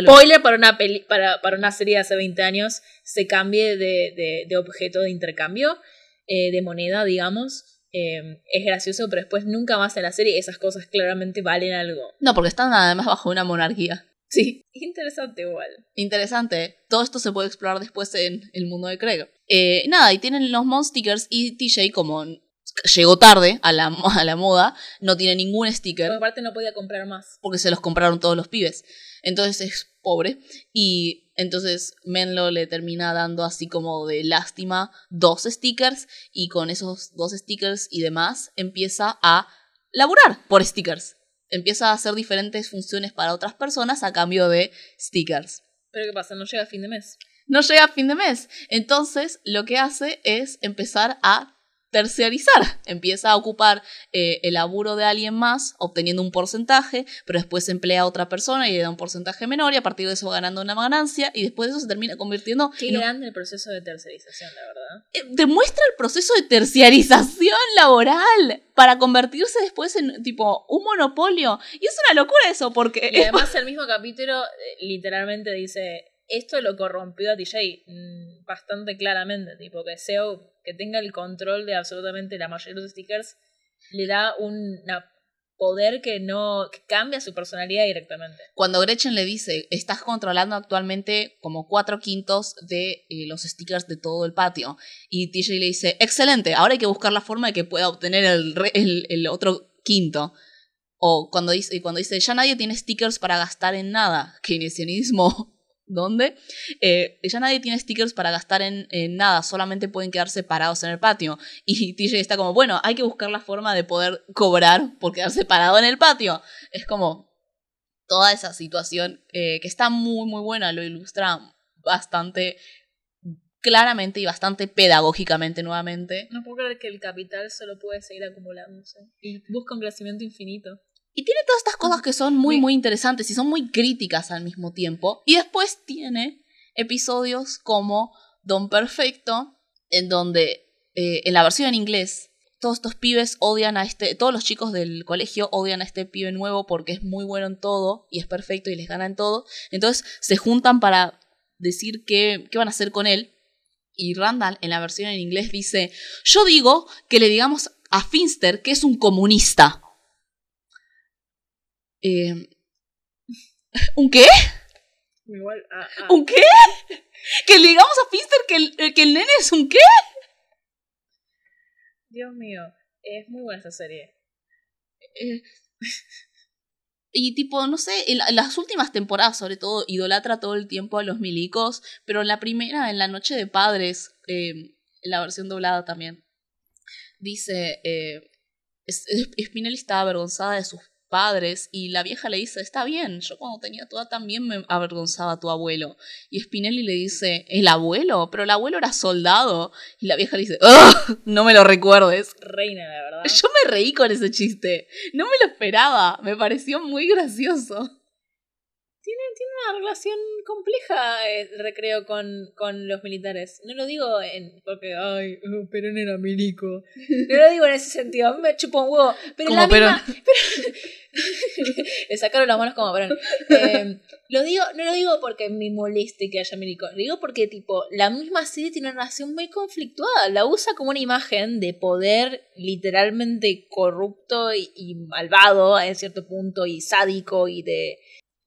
Speaker 3: Spoiler para una, peli, para, para una serie de hace 20 años, se cambie de, de, de objeto de intercambio, eh, de moneda, digamos. Eh, es gracioso, pero después nunca más en la serie esas cosas claramente valen algo.
Speaker 1: No, porque están además bajo una monarquía.
Speaker 3: Sí. <laughs> Interesante igual.
Speaker 1: Interesante. Todo esto se puede explorar después en el mundo de Craig. Eh, nada, y tienen los Monstickers y TJ como llegó tarde a la, a la moda, no tiene ningún sticker.
Speaker 3: Por aparte no podía comprar más.
Speaker 1: porque se los compraron todos los pibes. Entonces es pobre. Y entonces Menlo le termina dando así como de lástima dos stickers. Y con esos dos stickers y demás empieza a laburar por stickers. Empieza a hacer diferentes funciones para otras personas a cambio de stickers.
Speaker 3: Pero ¿qué pasa? No llega a fin de mes.
Speaker 1: No llega a fin de mes. Entonces lo que hace es empezar a terciarizar. Empieza a ocupar eh, el laburo de alguien más, obteniendo un porcentaje, pero después emplea a otra persona y le da un porcentaje menor y a partir de eso va ganando una ganancia y después de eso se termina convirtiendo
Speaker 3: Qué
Speaker 1: en un-
Speaker 3: grande el proceso de tercerización, la verdad.
Speaker 1: eh, demuestra el proceso de terciarización laboral para convertirse después en tipo un monopolio. Y es una locura eso porque...
Speaker 3: Y además <laughs> el mismo capítulo eh, literalmente dice, esto lo corrompió a TJ mm, bastante claramente, tipo que SEO, que tenga el control de absolutamente la mayoría de los stickers, le da una poder que no que cambia su personalidad directamente.
Speaker 1: Cuando Gretchen le dice, estás controlando actualmente como cuatro quintos de eh, los stickers de todo el patio. Y TJ le dice, excelente, ahora hay que buscar la forma de que pueda obtener el, el otro quinto. O cuando dice, cuando dice, ya nadie tiene stickers para gastar en nada. Keynesianismo. ¿Dónde? Eh, ya nadie tiene stickers para gastar en, nada, solamente pueden quedarse parados en el patio. Y <laughs> TJ está como, bueno, hay que buscar la forma de poder cobrar por quedarse parado en el patio. Es como toda esa situación eh, que está muy, muy buena, lo ilustra bastante claramente y bastante pedagógicamente nuevamente.
Speaker 3: No puedo creer que el capital solo puede seguir acumulándose y busca un crecimiento infinito.
Speaker 1: Y tiene todas estas cosas que son muy, muy interesantes y son muy críticas al mismo tiempo. Y después tiene episodios como Don Perfecto, en donde eh, en la versión en inglés todos estos pibes odian a este, todos los chicos del colegio odian a este pibe nuevo porque es muy bueno en todo y es perfecto y les gana en todo. Entonces se juntan para decir qué, qué van a hacer con él. Y Randall en la versión en inglés dice, yo digo que le digamos a Finster que es un comunista. Eh, <laughs> ¿Un qué?
Speaker 3: Igual, ah, ah.
Speaker 1: ¿Un qué? ¿Que le digamos a Finster que el, que el nene es un qué?
Speaker 3: Dios mío, es muy buena esta serie.
Speaker 1: Eh, y tipo, no sé, en, la- en las últimas temporadas sobre todo idolatra todo el tiempo a los milicos, pero en la primera, en la noche de padres, eh, en la versión doblada también, dice, eh, Spinelli estaba avergonzada de sus padres y la vieja le dice, está bien, yo cuando tenía toda también me avergonzaba a tu abuelo. Y Spinelli le dice, ¿el abuelo? Pero el abuelo era soldado. Y la vieja le dice, "Ugh, no me lo recuerdes.
Speaker 3: Reina, la verdad.
Speaker 1: Yo me reí con ese chiste. No me lo esperaba. Me pareció muy gracioso.
Speaker 3: Tiene, tiene una relación compleja eh, recreo con, con los militares. No lo digo en porque, ay, oh, Perón era milico. No lo digo en ese sentido. A mí me chupa un huevo. Pero
Speaker 1: Como
Speaker 3: la
Speaker 1: Perón.
Speaker 3: misma- <laughs> Le sacaron las manos como Perón. Eh, lo digo, no lo digo porque me moleste que haya milico. Lo digo porque, tipo, la misma serie tiene una relación muy conflictuada. La usa como una imagen de poder literalmente corrupto y, y malvado en cierto punto y sádico y de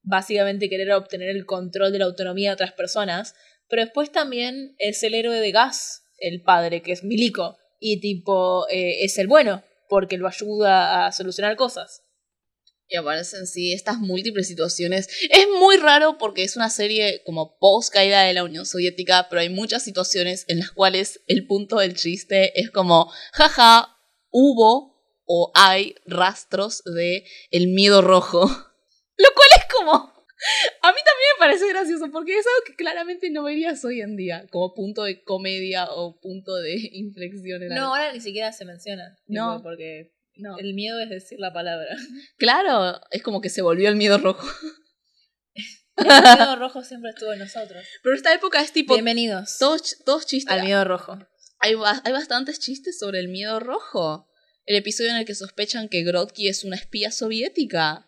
Speaker 3: básicamente querer obtener el control de la autonomía de otras personas, pero después también es el héroe de Gas, el padre, que es Milico, y tipo, eh, es el bueno, porque lo ayuda a solucionar cosas.
Speaker 1: Y aparecen sí estas múltiples situaciones. Es muy raro porque es una serie como post caída de la Unión Soviética, pero hay muchas situaciones en las cuales el punto del chiste es como, jaja, hubo o hay rastros de el miedo rojo. <laughs> Lo cual es como... A mí también me parece gracioso porque es algo que claramente no verías hoy en día como punto de comedia o punto de <laughs> inflexión en
Speaker 3: No, ahora ni siquiera se menciona.
Speaker 1: No.
Speaker 3: porque
Speaker 1: No.
Speaker 3: el miedo es decir la palabra.
Speaker 1: Claro, es como que se volvió el miedo rojo.
Speaker 3: El miedo rojo siempre estuvo en nosotros.
Speaker 1: Pero esta época es tipo
Speaker 3: Bienvenidos
Speaker 1: todos, todos chistes.
Speaker 3: al miedo rojo.
Speaker 1: Hay, hay bastantes chistes sobre el miedo rojo. El episodio en el que sospechan que Grodsky es una espía soviética.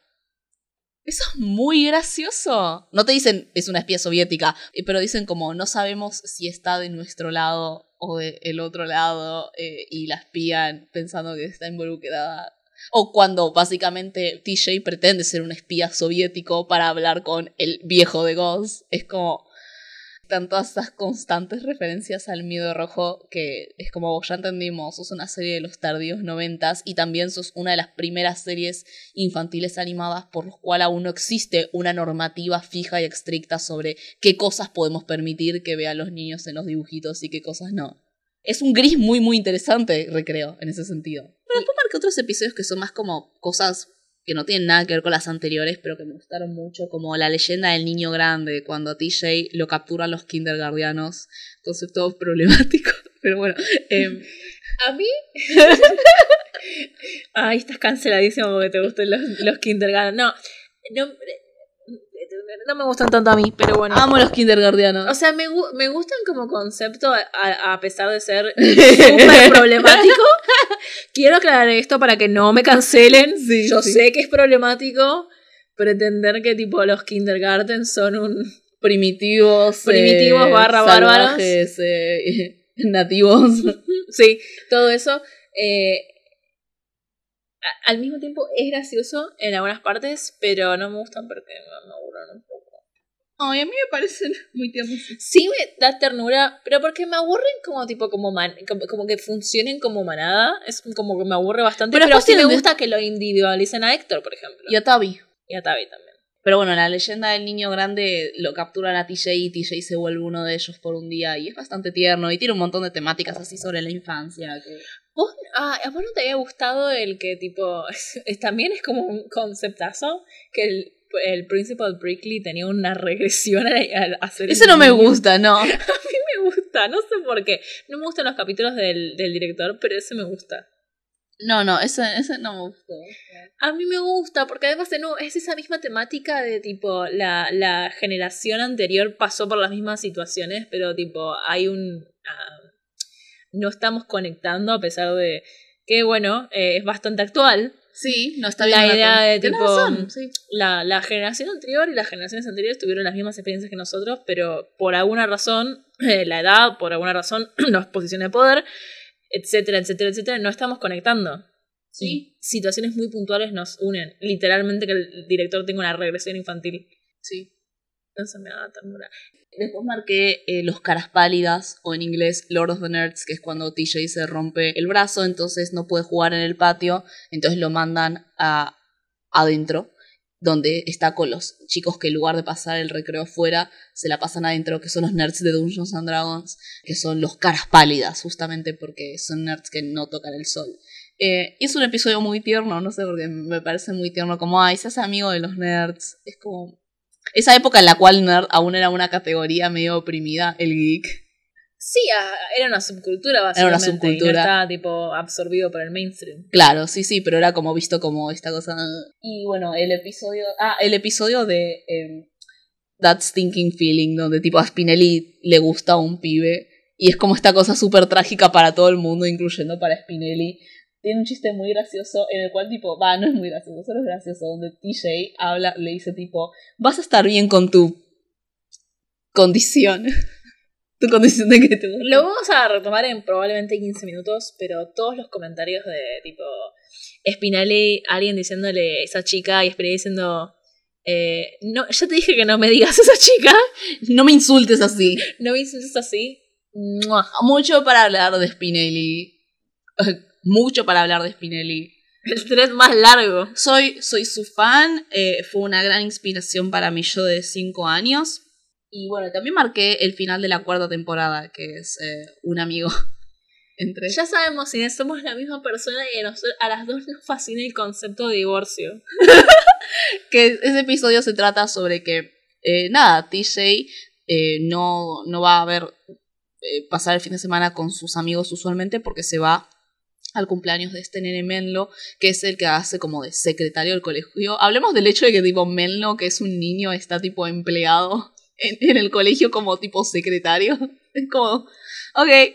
Speaker 1: Eso es muy gracioso. No te dicen es una espía soviética, eh, pero dicen como no sabemos si está de nuestro lado o del otro lado eh, y la espían pensando que está involucrada. O cuando básicamente TJ pretende ser un espía soviético para hablar con el viejo de Ghost. Es como están todas esas constantes referencias al miedo rojo que es como ya entendimos, sos una serie de los tardíos noventas y también sos una de las primeras series infantiles animadas por los cual aún no existe una normativa fija y estricta sobre qué cosas podemos permitir que vean los niños en los dibujitos y qué cosas no. Es un gris muy muy interesante, recreo, en ese sentido. Pero después marqué otros episodios que son más como cosas que no tienen nada que ver con las anteriores, pero que me gustaron mucho, como la leyenda del niño grande, cuando a TJ lo capturan los kindergardianos, concepto <laughs> problemático, pero bueno. em, <laughs>
Speaker 3: A mí. <laughs> Ay, estás canceladísimo porque te gustan los, los kindergarten. No, no, no me gustan tanto a mí, pero bueno.
Speaker 1: amo los kindergardianos.
Speaker 3: O sea, me, me gustan como concepto a, pesar de ser súper <laughs> problemático. Quiero aclarar esto para que no me cancelen.
Speaker 1: Sí,
Speaker 3: Yo
Speaker 1: sí.
Speaker 3: sé que es problemático, pero entender que tipo los kindergarten son un...
Speaker 1: primitivos,
Speaker 3: Primitivos
Speaker 1: eh,
Speaker 3: barra bárbaros.
Speaker 1: eh, <laughs> nativos. <laughs>
Speaker 3: Sí, todo eso. eh, al mismo tiempo es gracioso en algunas partes, pero no me gustan porque me, me.
Speaker 1: Ay, a mí me parecen <laughs> muy tiernos.
Speaker 3: Sí me da ternura, pero porque me aburren como tipo como man, como, como que funcionen como manada, es como que me aburre bastante,
Speaker 1: Pero
Speaker 3: pero, sí me gusta que lo individualicen a Héctor, por ejemplo.
Speaker 1: Y a Tavi.
Speaker 3: Y a Tavi también.
Speaker 1: Pero bueno, la leyenda del niño grande lo capturan a TJ y TJ se vuelve uno de ellos por un día y es bastante tierno y tiene un montón de temáticas así sobre la infancia. Que...
Speaker 3: ¿Vos, ah, ¿A vos no te había gustado el que tipo, es- <laughs> también es como un conceptazo, que el, el Principal Brickley tenía una regresión al hacer
Speaker 1: Ese no me gusta, no. <laughs>
Speaker 3: A mí me gusta, no sé por qué. No me gustan los capítulos del, del director, pero ese me gusta.
Speaker 1: No, no, ese, ese no me gustó.
Speaker 3: A mí me gusta, porque además de nuevo es esa misma temática de tipo, la, la generación anterior pasó por las mismas situaciones, pero tipo, hay un... ah, no estamos conectando a pesar de que, bueno, eh, es bastante actual.
Speaker 1: Sí, no está
Speaker 3: La
Speaker 1: bien.
Speaker 3: idea de tipo-
Speaker 1: razón, sí.
Speaker 3: La, la generación anterior y las generaciones anteriores tuvieron las mismas experiencias que nosotros, pero por alguna razón, <clears throat> eh, la edad, por alguna razón, <clears throat> las posiciones de poder, etcétera, etcétera, etcétera, no estamos conectando.
Speaker 1: Sí.
Speaker 3: Y situaciones muy puntuales nos unen. Literalmente que el director tenga una regresión infantil.
Speaker 1: Sí.
Speaker 3: Entonces me da ternura.
Speaker 1: Después marqué eh, los caras pálidas, o en inglés Lord of the Nerds, que es cuando TJ se rompe el brazo, entonces no puede jugar en el patio, entonces lo mandan a adentro, donde está con los chicos que en lugar de pasar el recreo afuera, se la pasan adentro, que son los nerds de Dungeons and Dragons, que son los caras pálidas, justamente porque son nerds que no tocan el sol. Eh, y es un episodio muy tierno, no sé, porque me parece muy tierno, como, ay, se hace amigo de los nerds. Es como, esa época en la cual nerd aún era una categoría medio oprimida, el geek.
Speaker 3: Sí, era una subcultura básicamente.
Speaker 1: Era una
Speaker 3: Y
Speaker 1: subcultura.
Speaker 3: no estaba tipo absorbido por el mainstream.
Speaker 1: Claro, sí, sí, pero era como visto como esta cosa. Y bueno, el episodio. Ah, el episodio de em, That Stinking Feeling, donde tipo a Spinelli le gusta a un pibe. Y es como esta cosa súper trágica para todo el mundo, incluyendo para Spinelli. Tiene un chiste muy gracioso en el cual tipo, va, no es muy gracioso, solo es gracioso, donde TJ habla, le dice tipo, vas a estar bien con tu condición. <laughs> tu condición de que te gusta.
Speaker 3: Lo vamos a retomar en probablemente 15 minutos, pero todos los comentarios de tipo Spinelli, alguien diciéndole esa chica y Spinelli diciendo, eh, no, ya te dije que no me digas esa chica, <laughs>
Speaker 1: No me insultes así.
Speaker 3: no me dices así.
Speaker 1: Mucho para hablar de Spinelli. Mucho para hablar de Spinelli.
Speaker 3: El thread más largo.
Speaker 1: Soy, soy su fan. eh, fue una gran inspiración para mi yo de 5 años. Y bueno, también marqué el final de la cuarta temporada, que es eh, un amigo <laughs> entre
Speaker 3: Ya sabemos, Inés, somos la misma persona y a, a las dos nos fascina el concepto de divorcio. <laughs>
Speaker 1: que ese episodio se trata sobre que, eh, nada, TJ eh, no, no va a ver pasar el fin de semana con sus amigos usualmente porque se va al cumpleaños de este nene Menlo, que es el que hace como de secretario del colegio. Hablemos del hecho de que tipo Menlo, que es un niño, está tipo empleado <laughs> en, en el colegio como tipo secretario. <laughs> Es como, ok.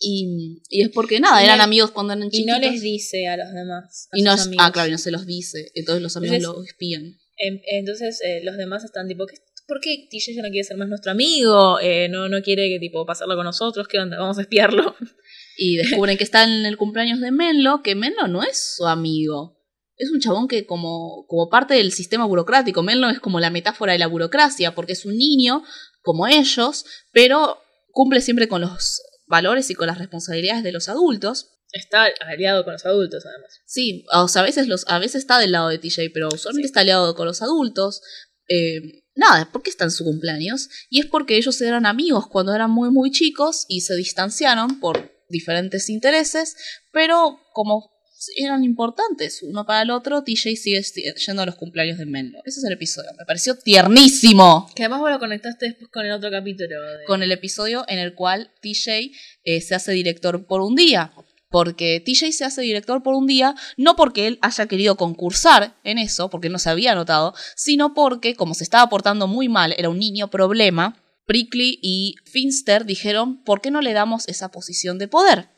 Speaker 1: Y, y es porque nada,
Speaker 3: Y
Speaker 1: eran
Speaker 3: no-
Speaker 1: amigos cuando eran
Speaker 3: Y
Speaker 1: chiquitos.
Speaker 3: no les dice a los demás. a
Speaker 1: y no
Speaker 3: amigos.
Speaker 1: ah, claro, y no se los dice. Entonces los amigos
Speaker 3: Entonces-
Speaker 1: lo espían.
Speaker 3: Entonces eh, los demás están tipo, ¿qué- ¿por qué TJ ya no quiere ser más nuestro amigo? Eh, no, no quiere que tipo pasarlo con nosotros, ¿qué onda? Vamos a espiarlo. <laughs>
Speaker 1: Y descubren que está en el cumpleaños de Menlo, que Menlo no es su amigo. Es un chabón que como, como parte del sistema burocrático, Menlo es como la metáfora de la burocracia, porque es un niño como ellos, pero cumple siempre con los valores y con las responsabilidades de los adultos.
Speaker 3: Está aliado con los adultos, además.
Speaker 1: Sí, o sea, a veces, los, a veces está del lado de TJ, pero usualmente
Speaker 3: Sí.
Speaker 1: está aliado con los adultos. Eh, nada, ¿por qué está en su cumpleaños? Y es porque ellos eran amigos cuando eran muy, muy chicos y se distanciaron por diferentes intereses, pero como eran importantes uno para el otro, TJ sigue yendo a los cumpleaños de Menlo. Ese es el episodio. Me pareció tiernísimo
Speaker 3: Que además vos lo conectaste después con el otro capítulo. de-
Speaker 1: con el episodio en el cual TJ eh, se hace director por un día. Porque TJ se hace director por un día, no porque él haya querido concursar en eso, porque no se había anotado, sino porque, como se estaba portando muy mal, era un niño problema, Prickly y Finster dijeron, ¿por qué no le damos esa posición de poder?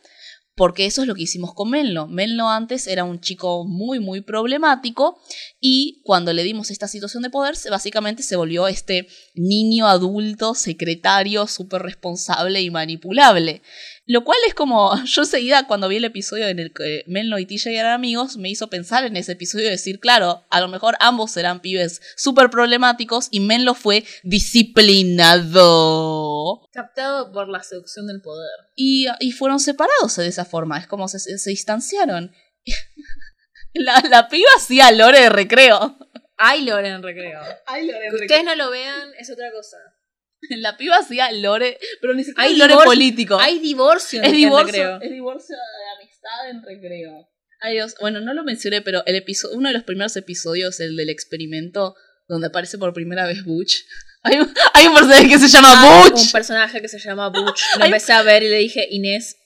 Speaker 1: Porque eso es lo que hicimos con Menlo. Menlo antes era un chico muy, muy problemático y cuando le dimos esta situación de poder, básicamente se volvió este niño adulto, secretario, súper responsable y manipulable. Lo cual es como, <laughs> yo seguida cuando vi el episodio en el que Menlo y TJ eran amigos, me hizo pensar en ese episodio y decir, claro, a lo mejor ambos serán pibes súper problemáticos y Menlo fue disciplinado.
Speaker 3: Captado por la seducción del poder.
Speaker 1: Y, y fueron separados de esa forma, es como se, se distanciaron. <laughs> La, la piba hacía lore de recreo.
Speaker 3: Hay lore en recreo.
Speaker 1: Hay lore
Speaker 3: Que ustedes no lo vean es otra cosa. <laughs>
Speaker 1: La piba hacía lore, pero ni siquiera
Speaker 3: Hay
Speaker 1: lore
Speaker 3: divorcio-
Speaker 1: político.
Speaker 3: Hay divorcio en
Speaker 1: es divorcio,
Speaker 3: recreo.
Speaker 1: es divorcio de amistad en recreo. Ay Dios, bueno, no lo mencioné, pero el episodio, uno de los primeros episodios, el del experimento, donde aparece por primera vez Butch. <laughs> Hay un, hay un personaje que se llama
Speaker 3: Hay
Speaker 1: Butch.
Speaker 3: un personaje que se llama Butch. Lo <laughs> empecé a ver y le dije, Inés,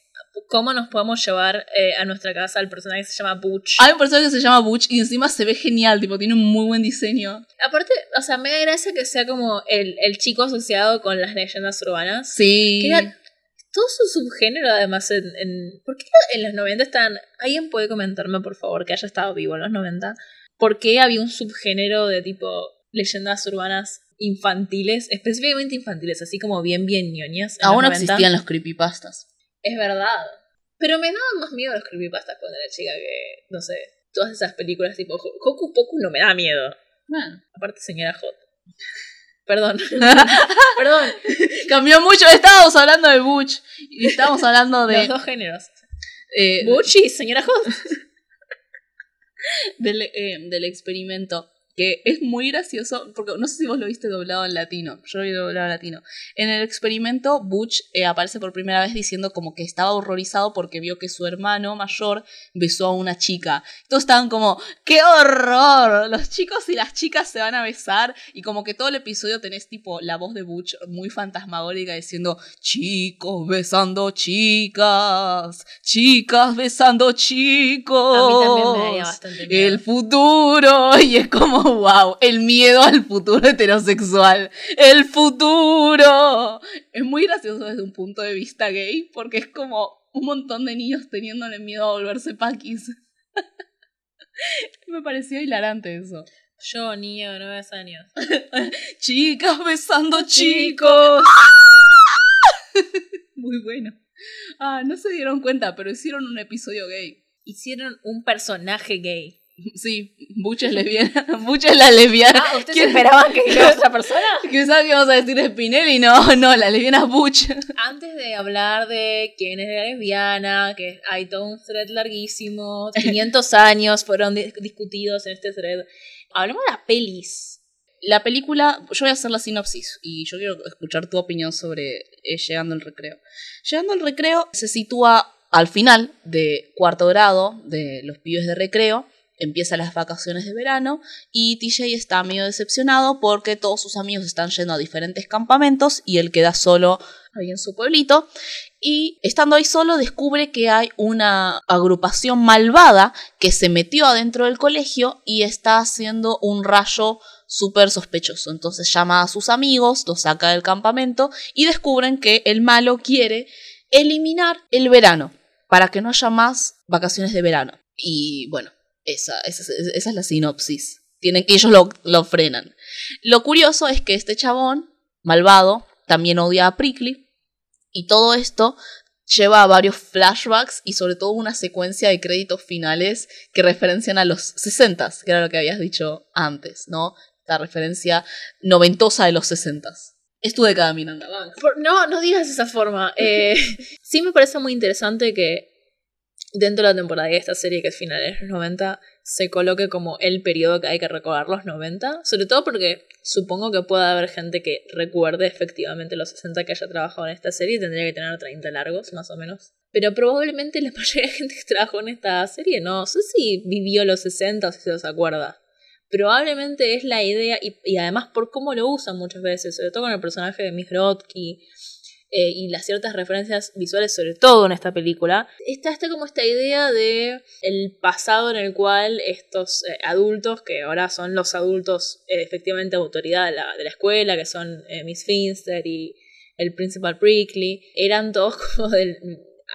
Speaker 3: ¿cómo nos podemos llevar eh, a nuestra casa al personaje que se llama Butch?
Speaker 1: Hay un personaje que se llama Butch y encima se ve genial, tipo, tiene un muy buen diseño.
Speaker 3: Aparte, o sea, me da gracia que sea como el, el chico asociado con las leyendas urbanas.
Speaker 1: Sí.
Speaker 3: Que era todo su subgénero, además, en, en. ¿Por qué en los 90 están.? ¿Alguien puede comentarme, por favor, que haya estado vivo en los 90? ¿Por qué había un subgénero de tipo leyendas urbanas infantiles, específicamente infantiles, así como bien, bien ñoñas?
Speaker 1: Aún no
Speaker 3: los 90?
Speaker 1: existían los creepypastas.
Speaker 3: Es verdad. Pero me daban más miedo los creepypastas cuando era chica que, no sé, todas esas películas tipo Ho- Hoku Poku no me da miedo.
Speaker 1: Bueno.
Speaker 3: Aparte, señora Hot. Perdón. <laughs> <laughs> Perdón.
Speaker 1: Cambió mucho. Estábamos hablando de Butch y estábamos hablando
Speaker 3: Los
Speaker 1: de.
Speaker 3: dos géneros.
Speaker 1: eh,
Speaker 3: Butch y señora Hot. <laughs>
Speaker 1: del, eh, del experimento. Que es muy gracioso, porque no sé si vos lo viste doblado en latino. Yo lo vi doblado en latino. En el experimento, Butch eh, aparece por primera vez diciendo como que estaba horrorizado porque vio que su hermano mayor besó a una chica. Todos estaban como, ¡qué horror! Los chicos y las chicas se van a besar. Y como que todo el episodio tenés tipo la voz de Butch muy fantasmagórica diciendo, chicos besando chicas, chicas besando chicos.
Speaker 3: A mí también me daría bastante miedo.
Speaker 1: El futuro. <laughs> Y es como, wow, el miedo al futuro heterosexual. El futuro. Es muy gracioso desde un punto de vista gay, porque es como un montón de niños teniéndole miedo a volverse paquis. <laughs> Me pareció hilarante eso.
Speaker 3: Yo, niño de 9 años. <laughs>
Speaker 1: Chicas besando chicos. <laughs> Muy bueno. Ah, no se dieron cuenta, pero hicieron un episodio gay.
Speaker 3: Hicieron un personaje gay.
Speaker 1: Sí, Butch es lesbiana. <laughs> Butch es la lesbiana.
Speaker 3: Ah, ¿ustedes
Speaker 1: ¿Quién-
Speaker 3: esperaban que dijera <laughs> otra persona?
Speaker 1: Pensaba que íbamos a decir Spinelli, no, no, la lesbiana es Butch.
Speaker 3: Antes de hablar de quién es la lesbiana, que hay todo un thread larguísimo, <laughs> 500 años fueron di- discutidos en este thread, hablemos de las pelis.
Speaker 1: La película, yo voy a hacer la sinopsis y yo quiero escuchar tu opinión sobre eh, Llegando al Recreo. Llegando al Recreo se sitúa al final de cuarto grado de los pibes de recreo. Empiezan las vacaciones de verano y TJ está medio decepcionado porque todos sus amigos están yendo a diferentes campamentos y él queda solo ahí en su pueblito. Y estando ahí solo descubre que hay una agrupación malvada que se metió adentro del colegio y está haciendo un rayo súper sospechoso. Entonces llama a sus amigos, los saca del campamento y descubren que el malo quiere eliminar el verano para que no haya más vacaciones de verano. Y bueno, esa, esa, es- la sinopsis. Tienen ellos lo, lo frenan. Lo curioso es que este chabón, malvado, también odia a Prickly. Y todo esto lleva a varios flashbacks y sobre todo una secuencia de créditos finales que referencian a los 60, que era lo que habías dicho antes, ¿no? La referencia noventosa de los 60. Es tu década, Miranda. Banks.
Speaker 3: No, no digas esa forma. Eh, <laughs> sí me parece muy interesante que dentro de la temporada de esta serie, que es finales de los 90, se coloque como el periodo que hay que recordar los 90. Sobre todo porque supongo que puede haber gente que recuerde efectivamente los 60 que haya trabajado en esta serie y tendría que tener 30 largos, más o menos. Pero probablemente la <laughs> mayoría de gente que trabajó en esta serie no sé si vivió los 60 o si se los acuerda. Probablemente es la idea, y, y además por cómo lo usan muchas veces, sobre todo con el personaje de Miss Grotsky eh, y las ciertas referencias visuales, sobre todo en esta película, está, está como esta idea de el pasado en el cual estos eh, adultos, que ahora son los adultos eh, efectivamente autoridad de la, de la escuela, que son eh, Miss Finster y el Principal Prickly, eran todos <laughs> como del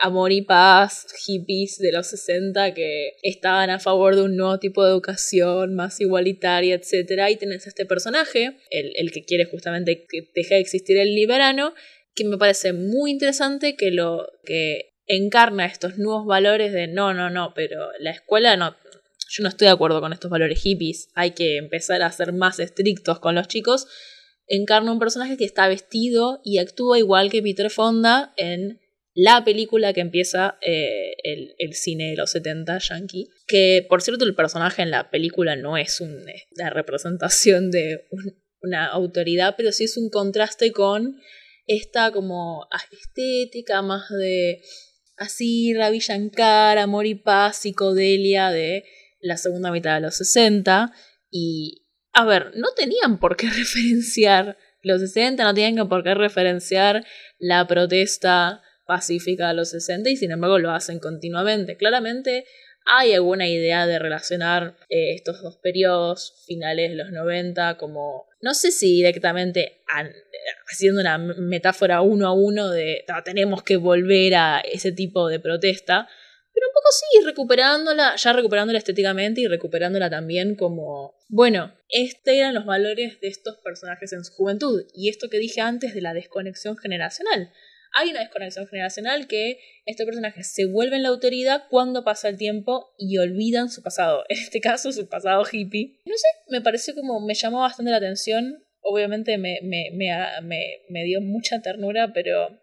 Speaker 3: amor y paz, hippies de los 60 que estaban a favor de un nuevo tipo de educación más igualitaria, etc. Y tenés a este personaje, el, el que quiere justamente que deje de existir el liberano, que me parece muy interesante que lo que encarna estos nuevos valores de no, no, no, pero la escuela no, yo no estoy de acuerdo con estos valores hippies, hay que empezar a ser más estrictos con los chicos, encarna un personaje que está vestido y actúa igual que Peter Fonda en la película que empieza eh, el, cine de los 70 yankee. Que por cierto, el personaje en la película no es una representación de una autoridad, pero sí es un contraste con esta como estética más de así Ravi Shankar, amor y paz, psicodelia de la segunda mitad de los 60 y a ver, no tenían por qué <laughs> referenciar los 60, no tenían por qué referenciar la protesta pacífica de los 60 y sin embargo lo hacen continuamente. Claramente hay alguna idea de relacionar eh, estos dos periodos finales de los 90 como, no sé si directamente haciendo una metáfora uno a uno de tenemos que volver a ese tipo de protesta, pero un poco sí, recuperándola, ya recuperándola estéticamente y recuperándola también como, bueno, estos eran los valores de estos personajes en su juventud. Y esto que dije antes de la desconexión generacional. Hay una desconexión generacional que estos personajes se vuelven la autoridad cuando pasa el tiempo y olvidan su pasado. <laughs> En este caso, su pasado hippie. No sé, me pareció como, me llamó bastante la atención. Obviamente me, me, me, me dio mucha ternura, pero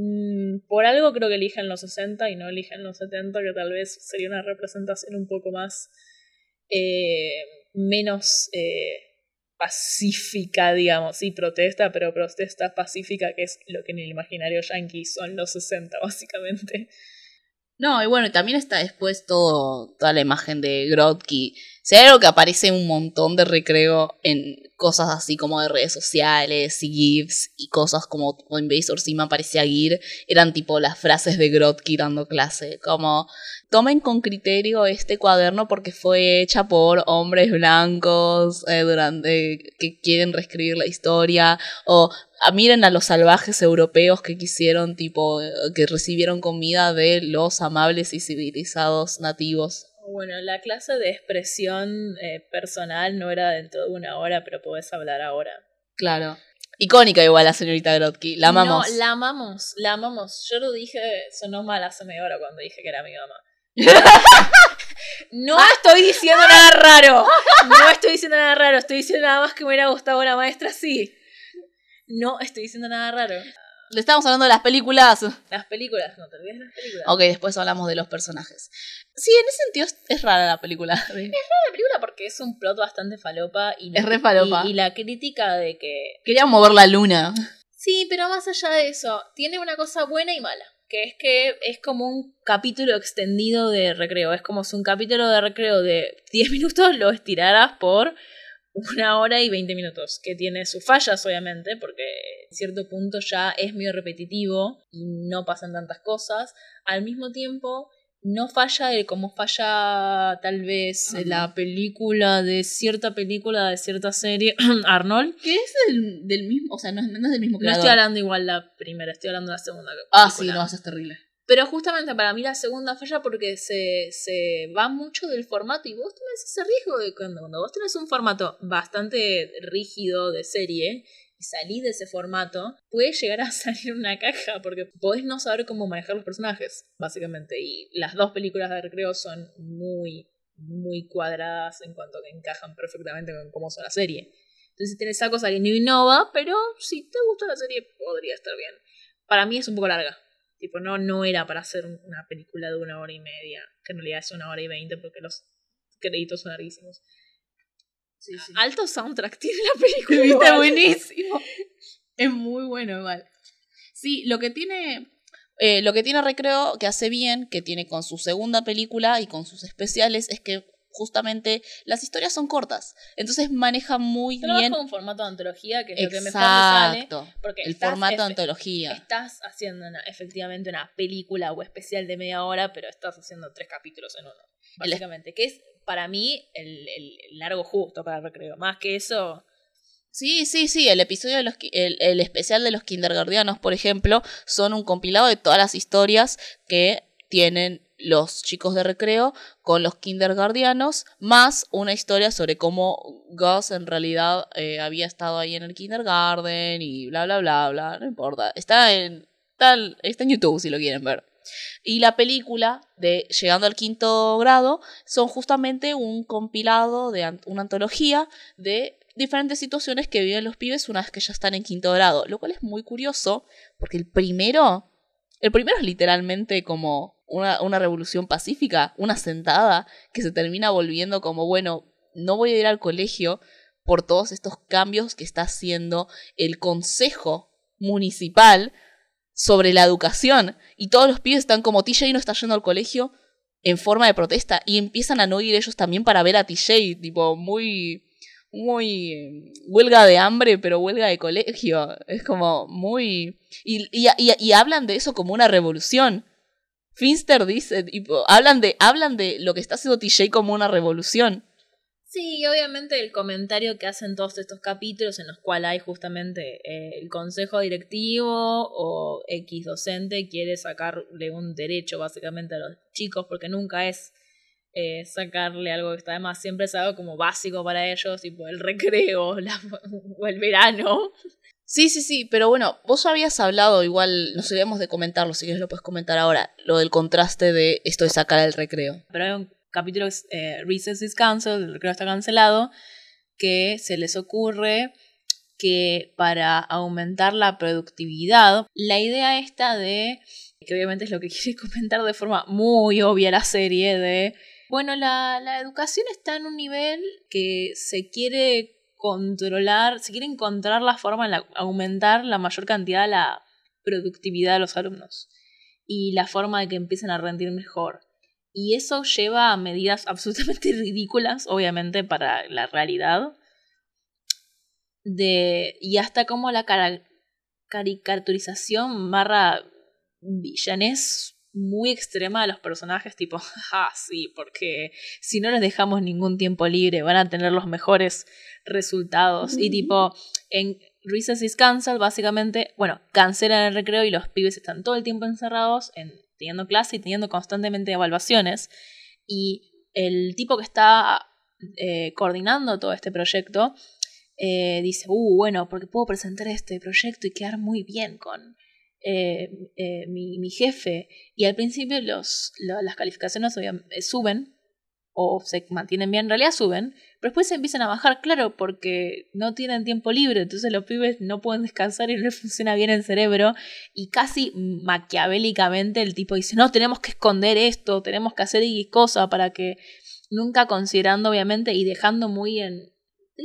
Speaker 3: Mm, por algo creo que eligen los 60 y no eligen los 70, que tal vez sería una representación un poco más eh, menos eh, pacífica, digamos, sí, protesta, pero protesta pacífica, que es lo que en el imaginario yankee son los 60, <laughs> básicamente.
Speaker 1: No, y bueno, también está después todo, toda la imagen de Grotsky. Si hay algo que aparece un montón de recreo en cosas así como de redes sociales y GIFs y cosas como tipo Invasor Sim aparecía Gear, eran tipo las frases de Grotsky dando clase, como tomen con criterio este cuaderno porque fue hecha por hombres blancos eh, durante que quieren reescribir la historia o Ah, miren a los salvajes europeos que quisieron, tipo, eh, que recibieron comida de los amables y civilizados nativos.
Speaker 3: Bueno, la clase de expresión eh, personal no era dentro de una hora, pero podés hablar ahora.
Speaker 1: Claro. Icónica igual la señorita Grotki, la amamos.
Speaker 3: No, la amamos, la amamos. Yo lo dije, sonó mal hace media hora cuando dije que era mi mamá. <laughs> No estoy diciendo nada raro. <laughs> No estoy diciendo nada raro. Estoy diciendo nada más que me hubiera gustado una maestra así. No estoy diciendo nada raro.
Speaker 1: Le estamos hablando de las películas.
Speaker 3: Las películas, no te olvides de las películas.
Speaker 1: Ok, después hablamos de los personajes. Sí, en ese sentido es rara la película. Es
Speaker 3: rara la película porque es un plot bastante falopa. Y
Speaker 1: es re falopa.
Speaker 3: Y, la crítica de que.
Speaker 1: Querían mover la luna.
Speaker 3: Sí, pero más allá de eso, tiene una cosa buena y mala. Que es que es como un capítulo extendido de recreo. Es como si un capítulo de recreo de 10 <laughs> minutos lo estiraras por una hora y 20 minutos, que tiene sus fallas obviamente, porque en cierto punto ya es medio repetitivo y no pasan tantas cosas. Al mismo tiempo, no falla el como falla tal vez la película de cierta película de cierta serie <clears throat> Arnold
Speaker 1: que es del, mismo o sea no, es del mismo creador.
Speaker 3: no estoy hablando igual la primera estoy hablando de la segunda
Speaker 1: ah sí no eso es terrible
Speaker 3: pero justamente para mí la segunda falla porque se, se va mucho del formato y vos tenés ese riesgo de cuando, cuando vos tenés un formato bastante rígido de serie y salís de ese formato, puede llegar a <laughs> salir una caja porque podés no saber cómo manejar los personajes, básicamente. Y las dos películas de recreo son muy, muy cuadradas en cuanto que encajan perfectamente con cómo son la serie. Entonces tenés esa cosa que no innova, pero si te gusta la serie podría estar bien. Para mí es un poco larga. Tipo, no, no era para hacer una película de una hora y media, que en realidad es una hora y veinte porque los créditos son larguísimos. Sí, sí. Alto soundtrack <laughs> tiene la película.
Speaker 1: Viste, buenísimo. Es muy bueno igual. Sí, lo que tiene. Eh, lo que tiene Recreo que hace bien, que tiene con su segunda película y con sus especiales, es que justamente las historias son cortas. Entonces maneja muy bien.
Speaker 3: un formato de antología, que es lo que mejor sale.
Speaker 1: Porque el formato de antología.
Speaker 3: Estás haciendo efectivamente una película o especial de media hora, pero estás haciendo tres capítulos en uno. Básicamente. Que es para mí el, largo justo para el recreo. Más que eso.
Speaker 1: Sí, sí, sí, el episodio de los el, el especial de los kindergardianos, por ejemplo, son un compilado de todas las historias que tienen los chicos de recreo con los kindergardianos, más una historia sobre cómo Gus en realidad eh, había estado ahí en el kindergarten y bla bla bla bla, no importa. Está en tal, está en YouTube si lo quieren ver. Y la película de Llegando al quinto grado son justamente un compilado de una antología de diferentes situaciones que viven los pibes una vez que ya están en quinto grado, lo cual es muy curioso porque el primero, el primero es literalmente como una, una revolución pacífica, una sentada que se termina volviendo como, bueno, no voy a ir al colegio por todos estos cambios que está haciendo el consejo municipal sobre la educación y todos los pibes están como TJ no está yendo al colegio en forma de protesta y empiezan a no ir ellos también para ver a TJ, tipo muy muy eh, huelga de hambre, pero huelga de colegio. Es como muy... Y- y hablan de eso como una revolución. Finster dice, tipo, hablan de, hablan de lo que está haciendo TJ como una revolución.
Speaker 3: Sí, y obviamente el comentario que hacen todos estos capítulos en los cuales hay justamente eh, el consejo directivo o X docente quiere sacarle un derecho básicamente a los chicos porque nunca es eh, sacarle algo que está de más, siempre es algo como básico para ellos, tipo el recreo <laughs> o el verano.
Speaker 1: Sí, sí, sí, pero bueno, vos habías hablado, igual nos olvidamos de comentarlo, si quieres lo puedes comentar ahora, lo del contraste de esto de sacar el recreo.
Speaker 3: Pero hay un capítulo que es eh, is el recreo está cancelado, que se les ocurre que para aumentar la productividad, la idea esta de, que obviamente es lo que <laughs> quiere comentar de forma muy obvia la serie, de, bueno, la, la educación está en un nivel que se quiere controlar, se quiere encontrar la forma la, aumentar la mayor cantidad de la productividad de los alumnos y la forma de que empiecen a rendir mejor. Y eso lleva a medidas absolutamente <laughs> ridículas, obviamente, para la realidad. De, y hasta como la caricaturización barra villanés muy extrema de los personajes, tipo, <laughs> ah, sí, porque si no les dejamos ningún tiempo libre van a tener los mejores resultados. Y tipo, en Recess is Cancel, básicamente, bueno, cancelan el recreo y los pibes están todo el tiempo encerrados, en, teniendo clase y teniendo constantemente evaluaciones. Y el tipo que está eh, coordinando todo este proyecto eh, dice, uh, bueno, porque puedo presentar este proyecto y quedar muy bien con eh, eh, mi, mi jefe. Y al principio los, lo- las calificaciones eh, suben o se mantienen bien, en realidad suben, pero después se empiezan a bajar, claro, porque no tienen tiempo libre, entonces los pibes no pueden descansar y no les funciona bien el cerebro, y casi maquiavélicamente el tipo dice, no, tenemos que esconder esto, tenemos que hacer X cosa para que, nunca considerando obviamente y dejando muy en,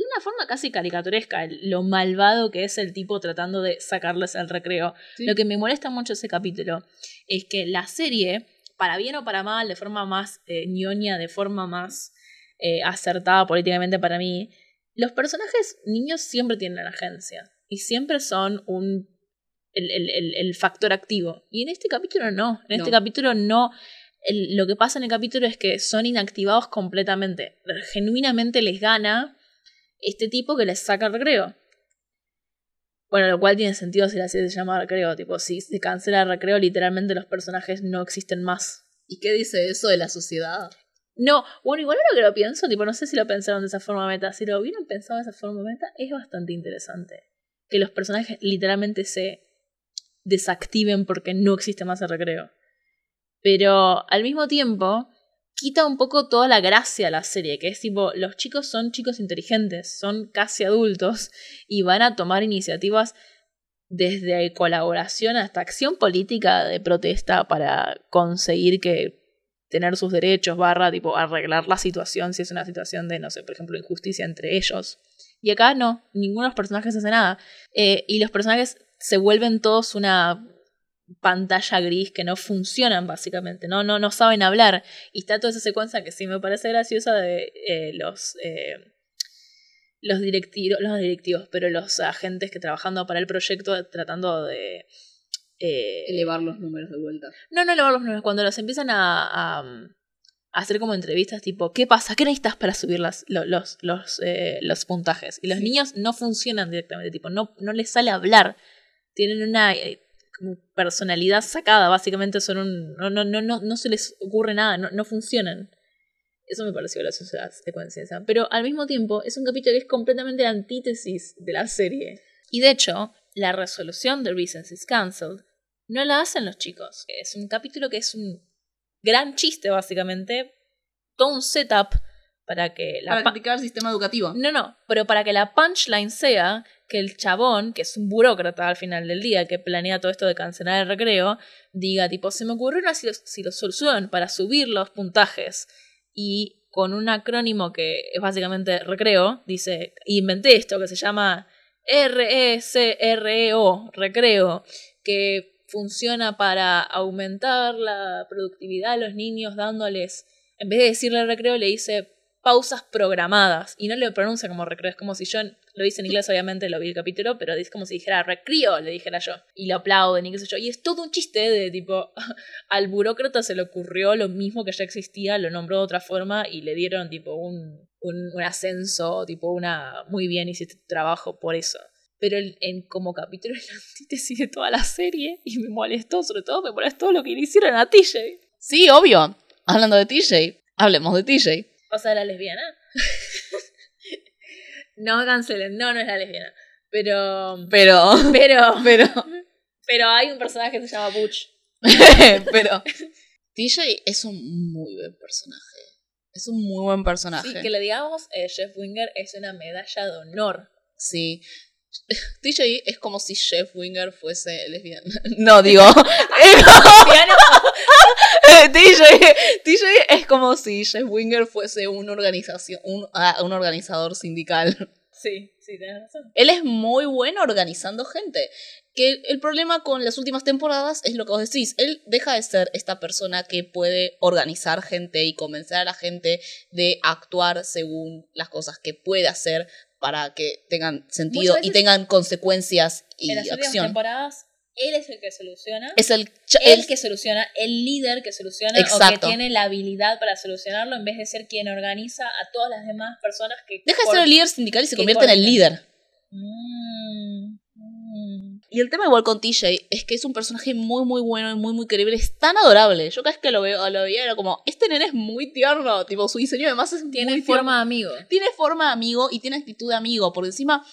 Speaker 3: de una forma casi caricaturesca, lo malvado que es el tipo tratando de sacarles el recreo.
Speaker 1: Sí.
Speaker 3: Lo que me molesta mucho ese capítulo es que la serie, para bien o para mal, de forma más eh, ñoña, de forma más eh, acertada políticamente para mí, los personajes niños siempre tienen agencia y siempre son un el, el- el- factor activo. Y en este capítulo no. En este capítulo no. El- lo que pasa en el capítulo es que son inactivados completamente. Genuinamente les gana este tipo que les saca el recreo. Bueno, lo cual tiene sentido si la serie se llama recreo. Tipo, si se cancela el recreo, literalmente los personajes no existen más.
Speaker 1: ¿Y qué dice eso de la sociedad?
Speaker 3: No, bueno, igual ahora que lo pienso, tipo, no sé si lo pensaron de esa forma meta. Si lo hubieran pensado de esa forma meta, es bastante interesante. Que los personajes literalmente se desactiven porque no existe más el recreo. Pero al mismo tiempo, quita un poco toda la gracia a la serie, que es tipo, los chicos son chicos inteligentes, son casi adultos y van a tomar iniciativas desde colaboración hasta acción política de protesta para conseguir que tener sus derechos, barra, tipo, arreglar la situación si es una situación de, no sé, por ejemplo, injusticia entre ellos. Y acá no, ninguno de los personajes hace nada. Eh, y los personajes se vuelven todos una pantalla gris que no funcionan básicamente, no, no, no saben hablar. Y está toda esa secuencia que sí me parece graciosa de eh, los, eh, los directivos, los directivos, pero los agentes que trabajando para el proyecto tratando de... eh,
Speaker 1: Elevar los números de vuelta.
Speaker 3: no, no elevar los números, cuando los empiezan a, a, hacer como entrevistas tipo, ¿qué pasa? ¿Qué necesitas para subir las, lo- los, los, eh, los puntajes? Y los
Speaker 1: Sí.
Speaker 3: niños no funcionan directamente, tipo, no, no les sale hablar. Tienen una como personalidad sacada, básicamente son un. No, no, no, no, no se les ocurre nada, no, no funcionan. Eso me pareció la sociedad secuencia esa. Pero al mismo tiempo es un capítulo que es completamente la antítesis de la serie. Y de hecho, la resolución de Reasons is Cancelled no la hacen los chicos. Es un capítulo que es un gran chiste, básicamente. Todo un setup para que la
Speaker 1: Para
Speaker 3: pa-
Speaker 1: criticar el sistema educativo.
Speaker 3: no, no, pero para que la punchline sea que el chabón, que es un burócrata al final del día, que planea todo esto de cancelar el recreo, diga tipo, se me ocurrió una solución para subir los puntajes. Y con un acrónimo que es básicamente recreo, dice, inventé esto que se llama E R-E-C-R-E-O, recreo, que funciona para aumentar la productividad de los niños dándoles, en vez de decirle recreo, le dice pausas programadas. Y no le pronuncia como recreo, es como si yo lo hice en inglés, obviamente lo vi el capítulo, pero es como si dijera recreo, le dijera yo. Y lo aplauden y qué sé yo. Y es todo un chiste de tipo, <laughs> al burócrata se le ocurrió lo mismo que ya existía, lo nombró de otra forma y le dieron tipo un, un, un ascenso, tipo una, muy bien, hiciste tu trabajo por eso. Pero en, como capítulo es <laughs> la antítesis de toda la serie y me molestó, sobre todo me molestó lo que le hicieron a TJ.
Speaker 1: Sí, obvio. Hablando de TJ, hablemos de TJ.
Speaker 3: O sea, la lesbiana. <laughs> no cancelen, no, no es la lesbiana. Pero.
Speaker 1: Pero,
Speaker 3: Pero. <laughs>
Speaker 1: pero,
Speaker 3: Pero hay un personaje que se llama Butch. <laughs>
Speaker 1: pero. TJ es un muy buen personaje. Es un muy buen personaje.
Speaker 3: Sí, que le digamos, eh, Jeff Winger es una medalla de honor.
Speaker 1: Sí. TJ es como si Jeff Winger fuese lesbiana. No, digo. <laughs> TJ, TJ es como si Jeff Winger fuese una organización, un, ah, un organizador sindical.
Speaker 3: sí, sí, tienes razón.
Speaker 1: Él es muy bueno organizando gente. Que el problema con las últimas temporadas es lo que vos decís. Él deja de ser esta persona que puede organizar gente y convencer a la gente de actuar según las cosas que puede hacer para que tengan sentido y tengan consecuencias y
Speaker 3: en las últimas
Speaker 1: acción.
Speaker 3: temporadas, él es el que soluciona.
Speaker 1: Es el,
Speaker 3: el
Speaker 1: él-
Speaker 3: que soluciona, el líder que soluciona o
Speaker 1: Exacto.
Speaker 3: que tiene la habilidad para solucionarlo en vez de ser quien organiza a todas las demás personas que...
Speaker 1: deja de
Speaker 3: por-
Speaker 1: ser el líder sindical y se convierte en el líder.
Speaker 3: Mm, mm.
Speaker 1: Y el tema igual con TJ es que es un personaje muy muy bueno y muy muy creíble, es tan adorable. Yo cada vez que lo veo, lo veía era como, este nene es muy tierno, tipo su diseño además es
Speaker 3: Tiene
Speaker 1: muy
Speaker 3: forma de amigo.
Speaker 1: tiene forma de amigo y tiene actitud de amigo, porque encima,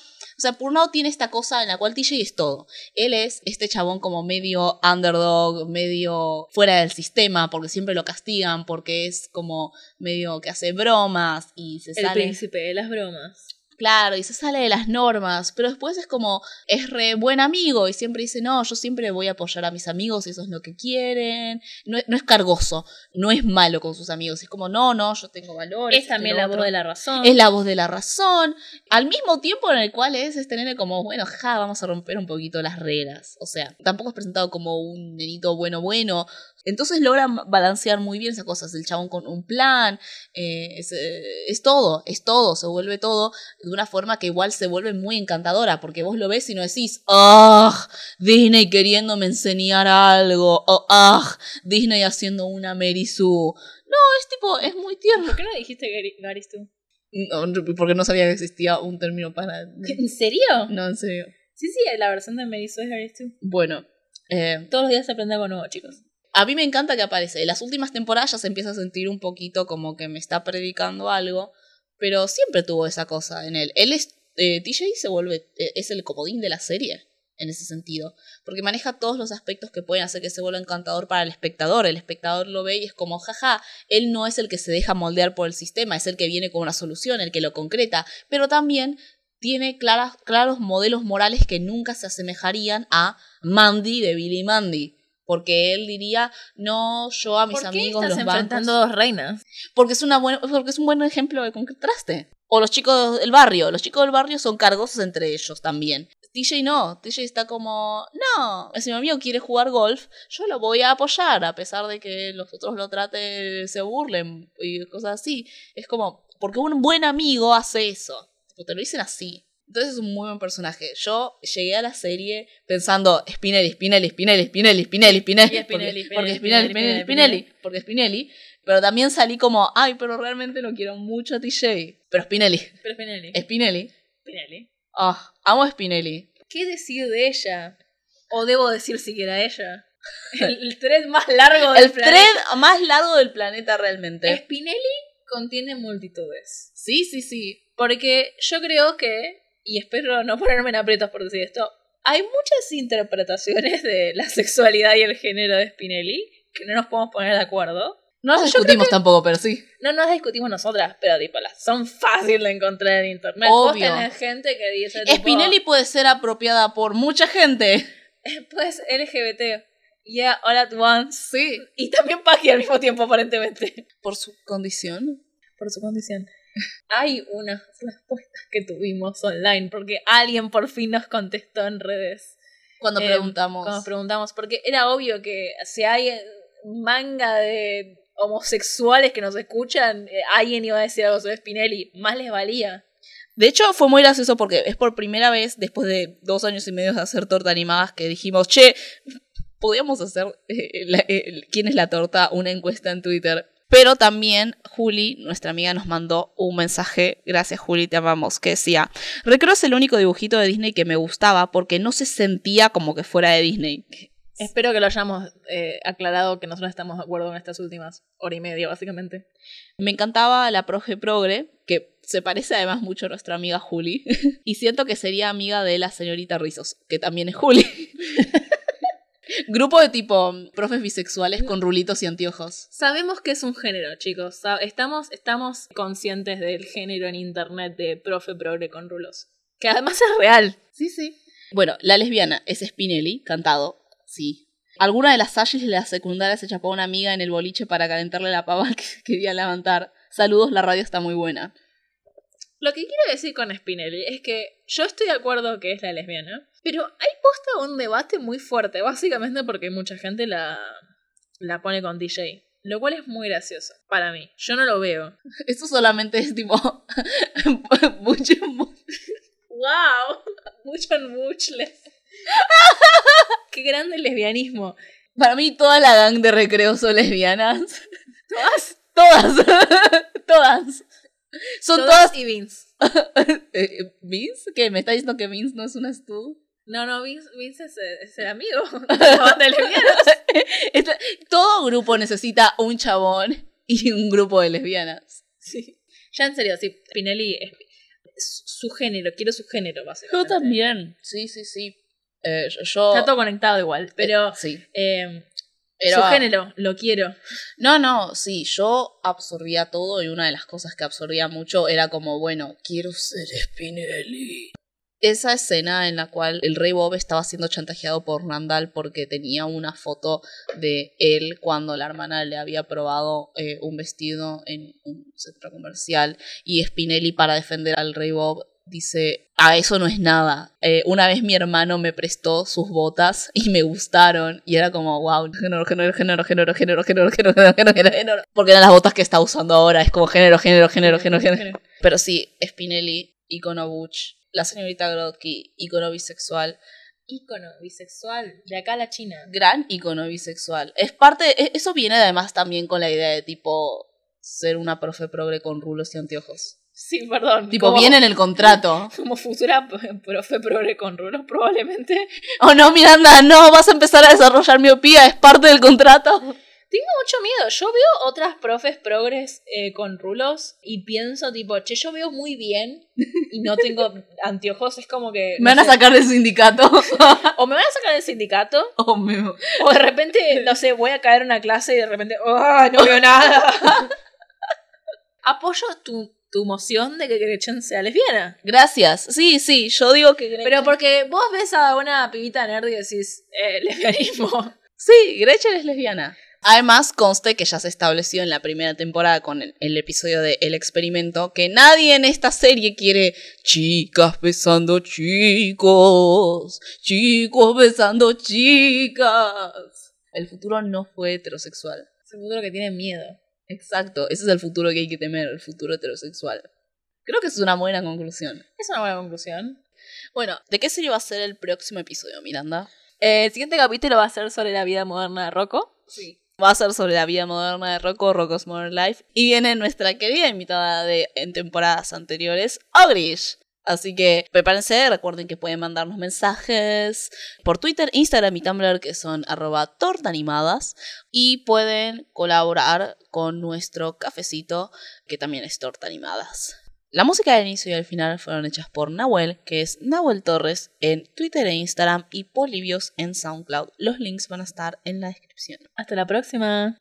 Speaker 1: o sea, por un lado tiene esta cosa en la cual TJ es todo. Él es este chabón como medio underdog, medio fuera del sistema, porque siempre lo castigan, porque es como medio que hace bromas y se
Speaker 3: El
Speaker 1: sale...
Speaker 3: príncipe de las bromas.
Speaker 1: Claro, y se sale de las normas, pero después es como, es re buen amigo y siempre dice, no, yo siempre voy a apoyar a mis amigos, eso es lo que quieren. No, es- no es cargoso, no es malo con sus amigos, es como, no, no, yo tengo valores.
Speaker 3: Es también la voz de la razón.
Speaker 1: Es la voz de la razón, al mismo tiempo en el cual es este nene como, bueno, ja, vamos a romper un poquito las reglas. O sea, tampoco es presentado como un nenito bueno, bueno. Entonces logran balancear muy bien esas cosas. El chabón con un plan, eh, es, eh, es todo, es todo, se vuelve todo de una forma que igual se vuelve muy encantadora, porque vos lo ves y no decís, ¡ah! Disney queriéndome enseñar algo, o ¡ah! Disney haciendo una Mary Sue. No, es tipo, es muy tierno.
Speaker 3: ¿Por qué no dijiste Gary, Stu?
Speaker 1: No, porque no sabía que existía un término para...
Speaker 3: ¿En serio?
Speaker 1: No, en serio.
Speaker 3: Sí, sí, la versión de Mary Sue es Gary.
Speaker 1: Bueno, eh,
Speaker 3: Todos los días se aprende algo nuevo, chicos.
Speaker 1: A mí me encanta que aparece. En las últimas temporadas ya se empieza a sentir un poquito como que me está predicando algo, pero siempre tuvo esa cosa en él. Él es, eh, TJ se vuelve, eh, es el comodín de la serie en ese sentido, porque maneja todos los aspectos que pueden hacer que se vuelva encantador para el espectador. El espectador lo ve y es como, jaja, él no es el que se deja moldear por el sistema, es el que viene con una solución, el que lo concreta, pero también tiene claros modelos morales que nunca se asemejarían a Mandy de Billy Mandy. Porque él diría, no, yo a mis
Speaker 3: ¿Por qué
Speaker 1: amigos
Speaker 3: estás
Speaker 1: los
Speaker 3: enfrentando
Speaker 1: bancos.
Speaker 3: dos reinas?
Speaker 1: Porque es, una buena, porque es un buen ejemplo de contraste. O los chicos del barrio. Los chicos del barrio son cargosos entre ellos también. TJ no. TJ está como, no, si mi amigo quiere jugar golf, yo lo voy a apoyar, a pesar de que los otros lo traten, se burlen y cosas así. Es como, porque un buen amigo hace eso. Te lo dicen así. Entonces es un muy buen personaje. Yo llegué a la serie pensando Spinelli, Spinelli, Spinelli, Spinelli, Spinelli, Spinelli.
Speaker 3: Spinelli,
Speaker 1: porque,
Speaker 3: Spinelli,
Speaker 1: Spinelli, Spinelli, porque Spinelli. Pero también salí como, ay, pero realmente no quiero mucho a TJ. Pero Spinelli,
Speaker 3: Pero Spinelli.
Speaker 1: Spinelli.
Speaker 3: Spinelli.
Speaker 1: Ah, amo a Spinelli.
Speaker 3: ¿Qué decir de ella? ¿O debo decir siquiera ella? <laughs> El, el thread más largo del
Speaker 1: El
Speaker 3: planeta.
Speaker 1: thread más largo del planeta realmente.
Speaker 3: Spinelli contiene multitudes.
Speaker 1: Sí, sí, sí.
Speaker 3: Porque yo creo que, y espero no ponerme en aprietos por decir esto, hay muchas interpretaciones de la sexualidad y el género de Spinelli que no nos podemos poner de acuerdo.
Speaker 1: No nos discutimos tampoco, pero sí.
Speaker 3: No nos discutimos nosotras, pero tipo, las son fáciles de encontrar en internet. Vos
Speaker 1: Obvio.
Speaker 3: tenés gente que dice tipo,
Speaker 1: Spinelli puede ser apropiada por mucha gente. <laughs>
Speaker 3: pues LGBT. Yeah, all at once.
Speaker 1: Sí.
Speaker 3: Y también Paki al mismo tiempo, aparentemente.
Speaker 1: Por su condición.
Speaker 3: Por su condición. Hay unas respuestas que tuvimos online porque alguien por fin nos contestó en redes.
Speaker 1: Cuando
Speaker 3: Eh,
Speaker 1: preguntamos.
Speaker 3: Cuando preguntamos, porque era obvio que si hay manga de homosexuales que nos escuchan, eh, alguien iba a decir algo sobre Spinelli. Más les valía.
Speaker 1: De hecho, fue muy gracioso porque es por primera vez, después de dos años y medio de hacer torta animadas, que dijimos, che, podíamos hacer eh, la- eh, quién es la torta, una encuesta en Twitter. Pero también Juli, nuestra amiga, nos mandó un mensaje, gracias Juli, te amamos, que decía, Recreo es el único dibujito de Disney que me gustaba porque no se sentía como que fuera de Disney.
Speaker 3: Espero que lo hayamos eh, aclarado, que nosotros estamos de acuerdo en estas últimas hora y media, básicamente.
Speaker 1: Me encantaba la profe progre, que se parece además mucho a nuestra amiga Juli. <laughs> y siento que sería amiga de la señorita Rizos, que también es Juli. <laughs> Grupo de tipo profes bisexuales con rulitos y anteojos.
Speaker 3: Sabemos que es un género, chicos. Estamos, estamos conscientes del género en internet de profe progre con rulos. Que además es real.
Speaker 1: Sí, sí. Bueno, la lesbiana es Spinelli, cantado, sí. Alguna de las Ashley de la secundaria se chapó a una amiga en el boliche para calentarle la pava <laughs> que quería levantar. Saludos, la radio está muy buena.
Speaker 3: Lo que quiero decir con Spinelli es que yo estoy de acuerdo que es la lesbiana, pero hay posta un debate muy fuerte, básicamente porque mucha gente la, la pone con DJ. Lo cual es muy gracioso para mí. Yo no lo veo. <laughs>
Speaker 1: Esto solamente es tipo... <laughs> mucho, mu-
Speaker 3: ¡Wow! Mucho en muchles. <laughs> ¡Qué grande el lesbianismo!
Speaker 1: Para mí toda la gang de recreo son lesbianas.
Speaker 3: ¿Todas?
Speaker 1: Todas. todas. Son todas...
Speaker 3: y Vince.
Speaker 1: Eh, ¿Vince? ¿Qué? ¿Me está diciendo que Vince no es una Stu?
Speaker 3: No, no, Vince, Vince es, es el amigo <laughs> de
Speaker 1: Todo grupo necesita un chabón y un grupo de lesbianas.
Speaker 3: Sí. Ya en serio, sí, Spinelli es es su género, quiero su género,
Speaker 1: Yo
Speaker 3: básicamente.
Speaker 1: también. Sí, sí, sí. Eh, yo, yo-
Speaker 3: Está todo conectado igual, pero
Speaker 1: Eh, sí.
Speaker 3: eh,
Speaker 1: Pero-
Speaker 3: su género, lo quiero.
Speaker 1: No, no, sí, yo absorbía todo y una de las cosas que absorbía mucho era como, bueno, quiero ser Spinelli. Esa escena en la cual el rey Bob estaba siendo chantajeado por Randall porque tenía una foto de él cuando la hermana le había probado eh, un vestido en un centro comercial y Spinelli para defender al rey Bob dice, ah, eso no es nada. Eh, una vez mi hermano me prestó sus botas y me gustaron y era como, wow, género, género, género, género, género, género, género, género, género, género. Porque eran las botas que está usando ahora, es como género, género, género, género, género. Pero sí, Spinelli, icono Butch, la señorita Grodsky, icono bisexual,
Speaker 3: Ícono bisexual, de acá a la China.
Speaker 1: gran icono bisexual. Es parte, e- eso viene además también con la idea de tipo ser una profe progre con rulos y anteojos.
Speaker 3: Sí, perdón.
Speaker 1: Tipo,
Speaker 3: como,
Speaker 1: viene en el contrato. <laughs>
Speaker 3: Como futura profe progre con rulos, probablemente.
Speaker 1: Oh no, Miranda, no, vas a empezar a desarrollar miopía, es parte del contrato.
Speaker 3: Tengo mucho miedo. Yo veo otras profes progres eh, con rulos y pienso, tipo, che, yo veo muy bien y no tengo <laughs> anteojos. Es como que.
Speaker 1: Me van
Speaker 3: no
Speaker 1: a
Speaker 3: sé,
Speaker 1: sacar del sindicato. <laughs>
Speaker 3: O me van a sacar del sindicato, <laughs>
Speaker 1: Oh, me-
Speaker 3: o de repente, no sé, voy a caer en una clase y de repente, ¡ah, no veo nada! Apoyo tu, tu moción de que Gretchen sea lesbiana.
Speaker 1: Gracias. Sí, sí, yo digo que Gretchen.
Speaker 3: Pero porque vos ves a una pibita nerd y decís, eh, lesbianismo.
Speaker 1: Sí, Gretchen es lesbiana. Además, conste que ya se estableció en la primera temporada con el, el episodio de El Experimento que nadie en esta serie quiere chicas besando chicos, chicos besando chicas. El futuro no fue heterosexual.
Speaker 3: Es un futuro que tiene miedo.
Speaker 1: Exacto, ese es el futuro que hay que temer, el futuro heterosexual. Creo que es una buena conclusión.
Speaker 3: Es una buena conclusión.
Speaker 1: Bueno, ¿de qué serie va a ser el próximo episodio, Miranda?
Speaker 3: Eh, el siguiente capítulo va a ser sobre la vida moderna de Rocco.
Speaker 1: Sí. Va a ser sobre la vida moderna de Rocco, Rocco's Modern Life. Y viene nuestra querida invitada de en temporadas anteriores, Ogrish. Así que prepárense, recuerden que pueden mandarnos mensajes por Twitter, Instagram y Tumblr que son arroba tortanimadas y pueden colaborar con nuestro cafecito que también es tortanimadas. La música del inicio y del final fueron hechas por Nahuel, que es Nahuel Torres en Twitter e Instagram y Polibios en SoundCloud. Los links van a estar en la descripción.
Speaker 3: Hasta la próxima.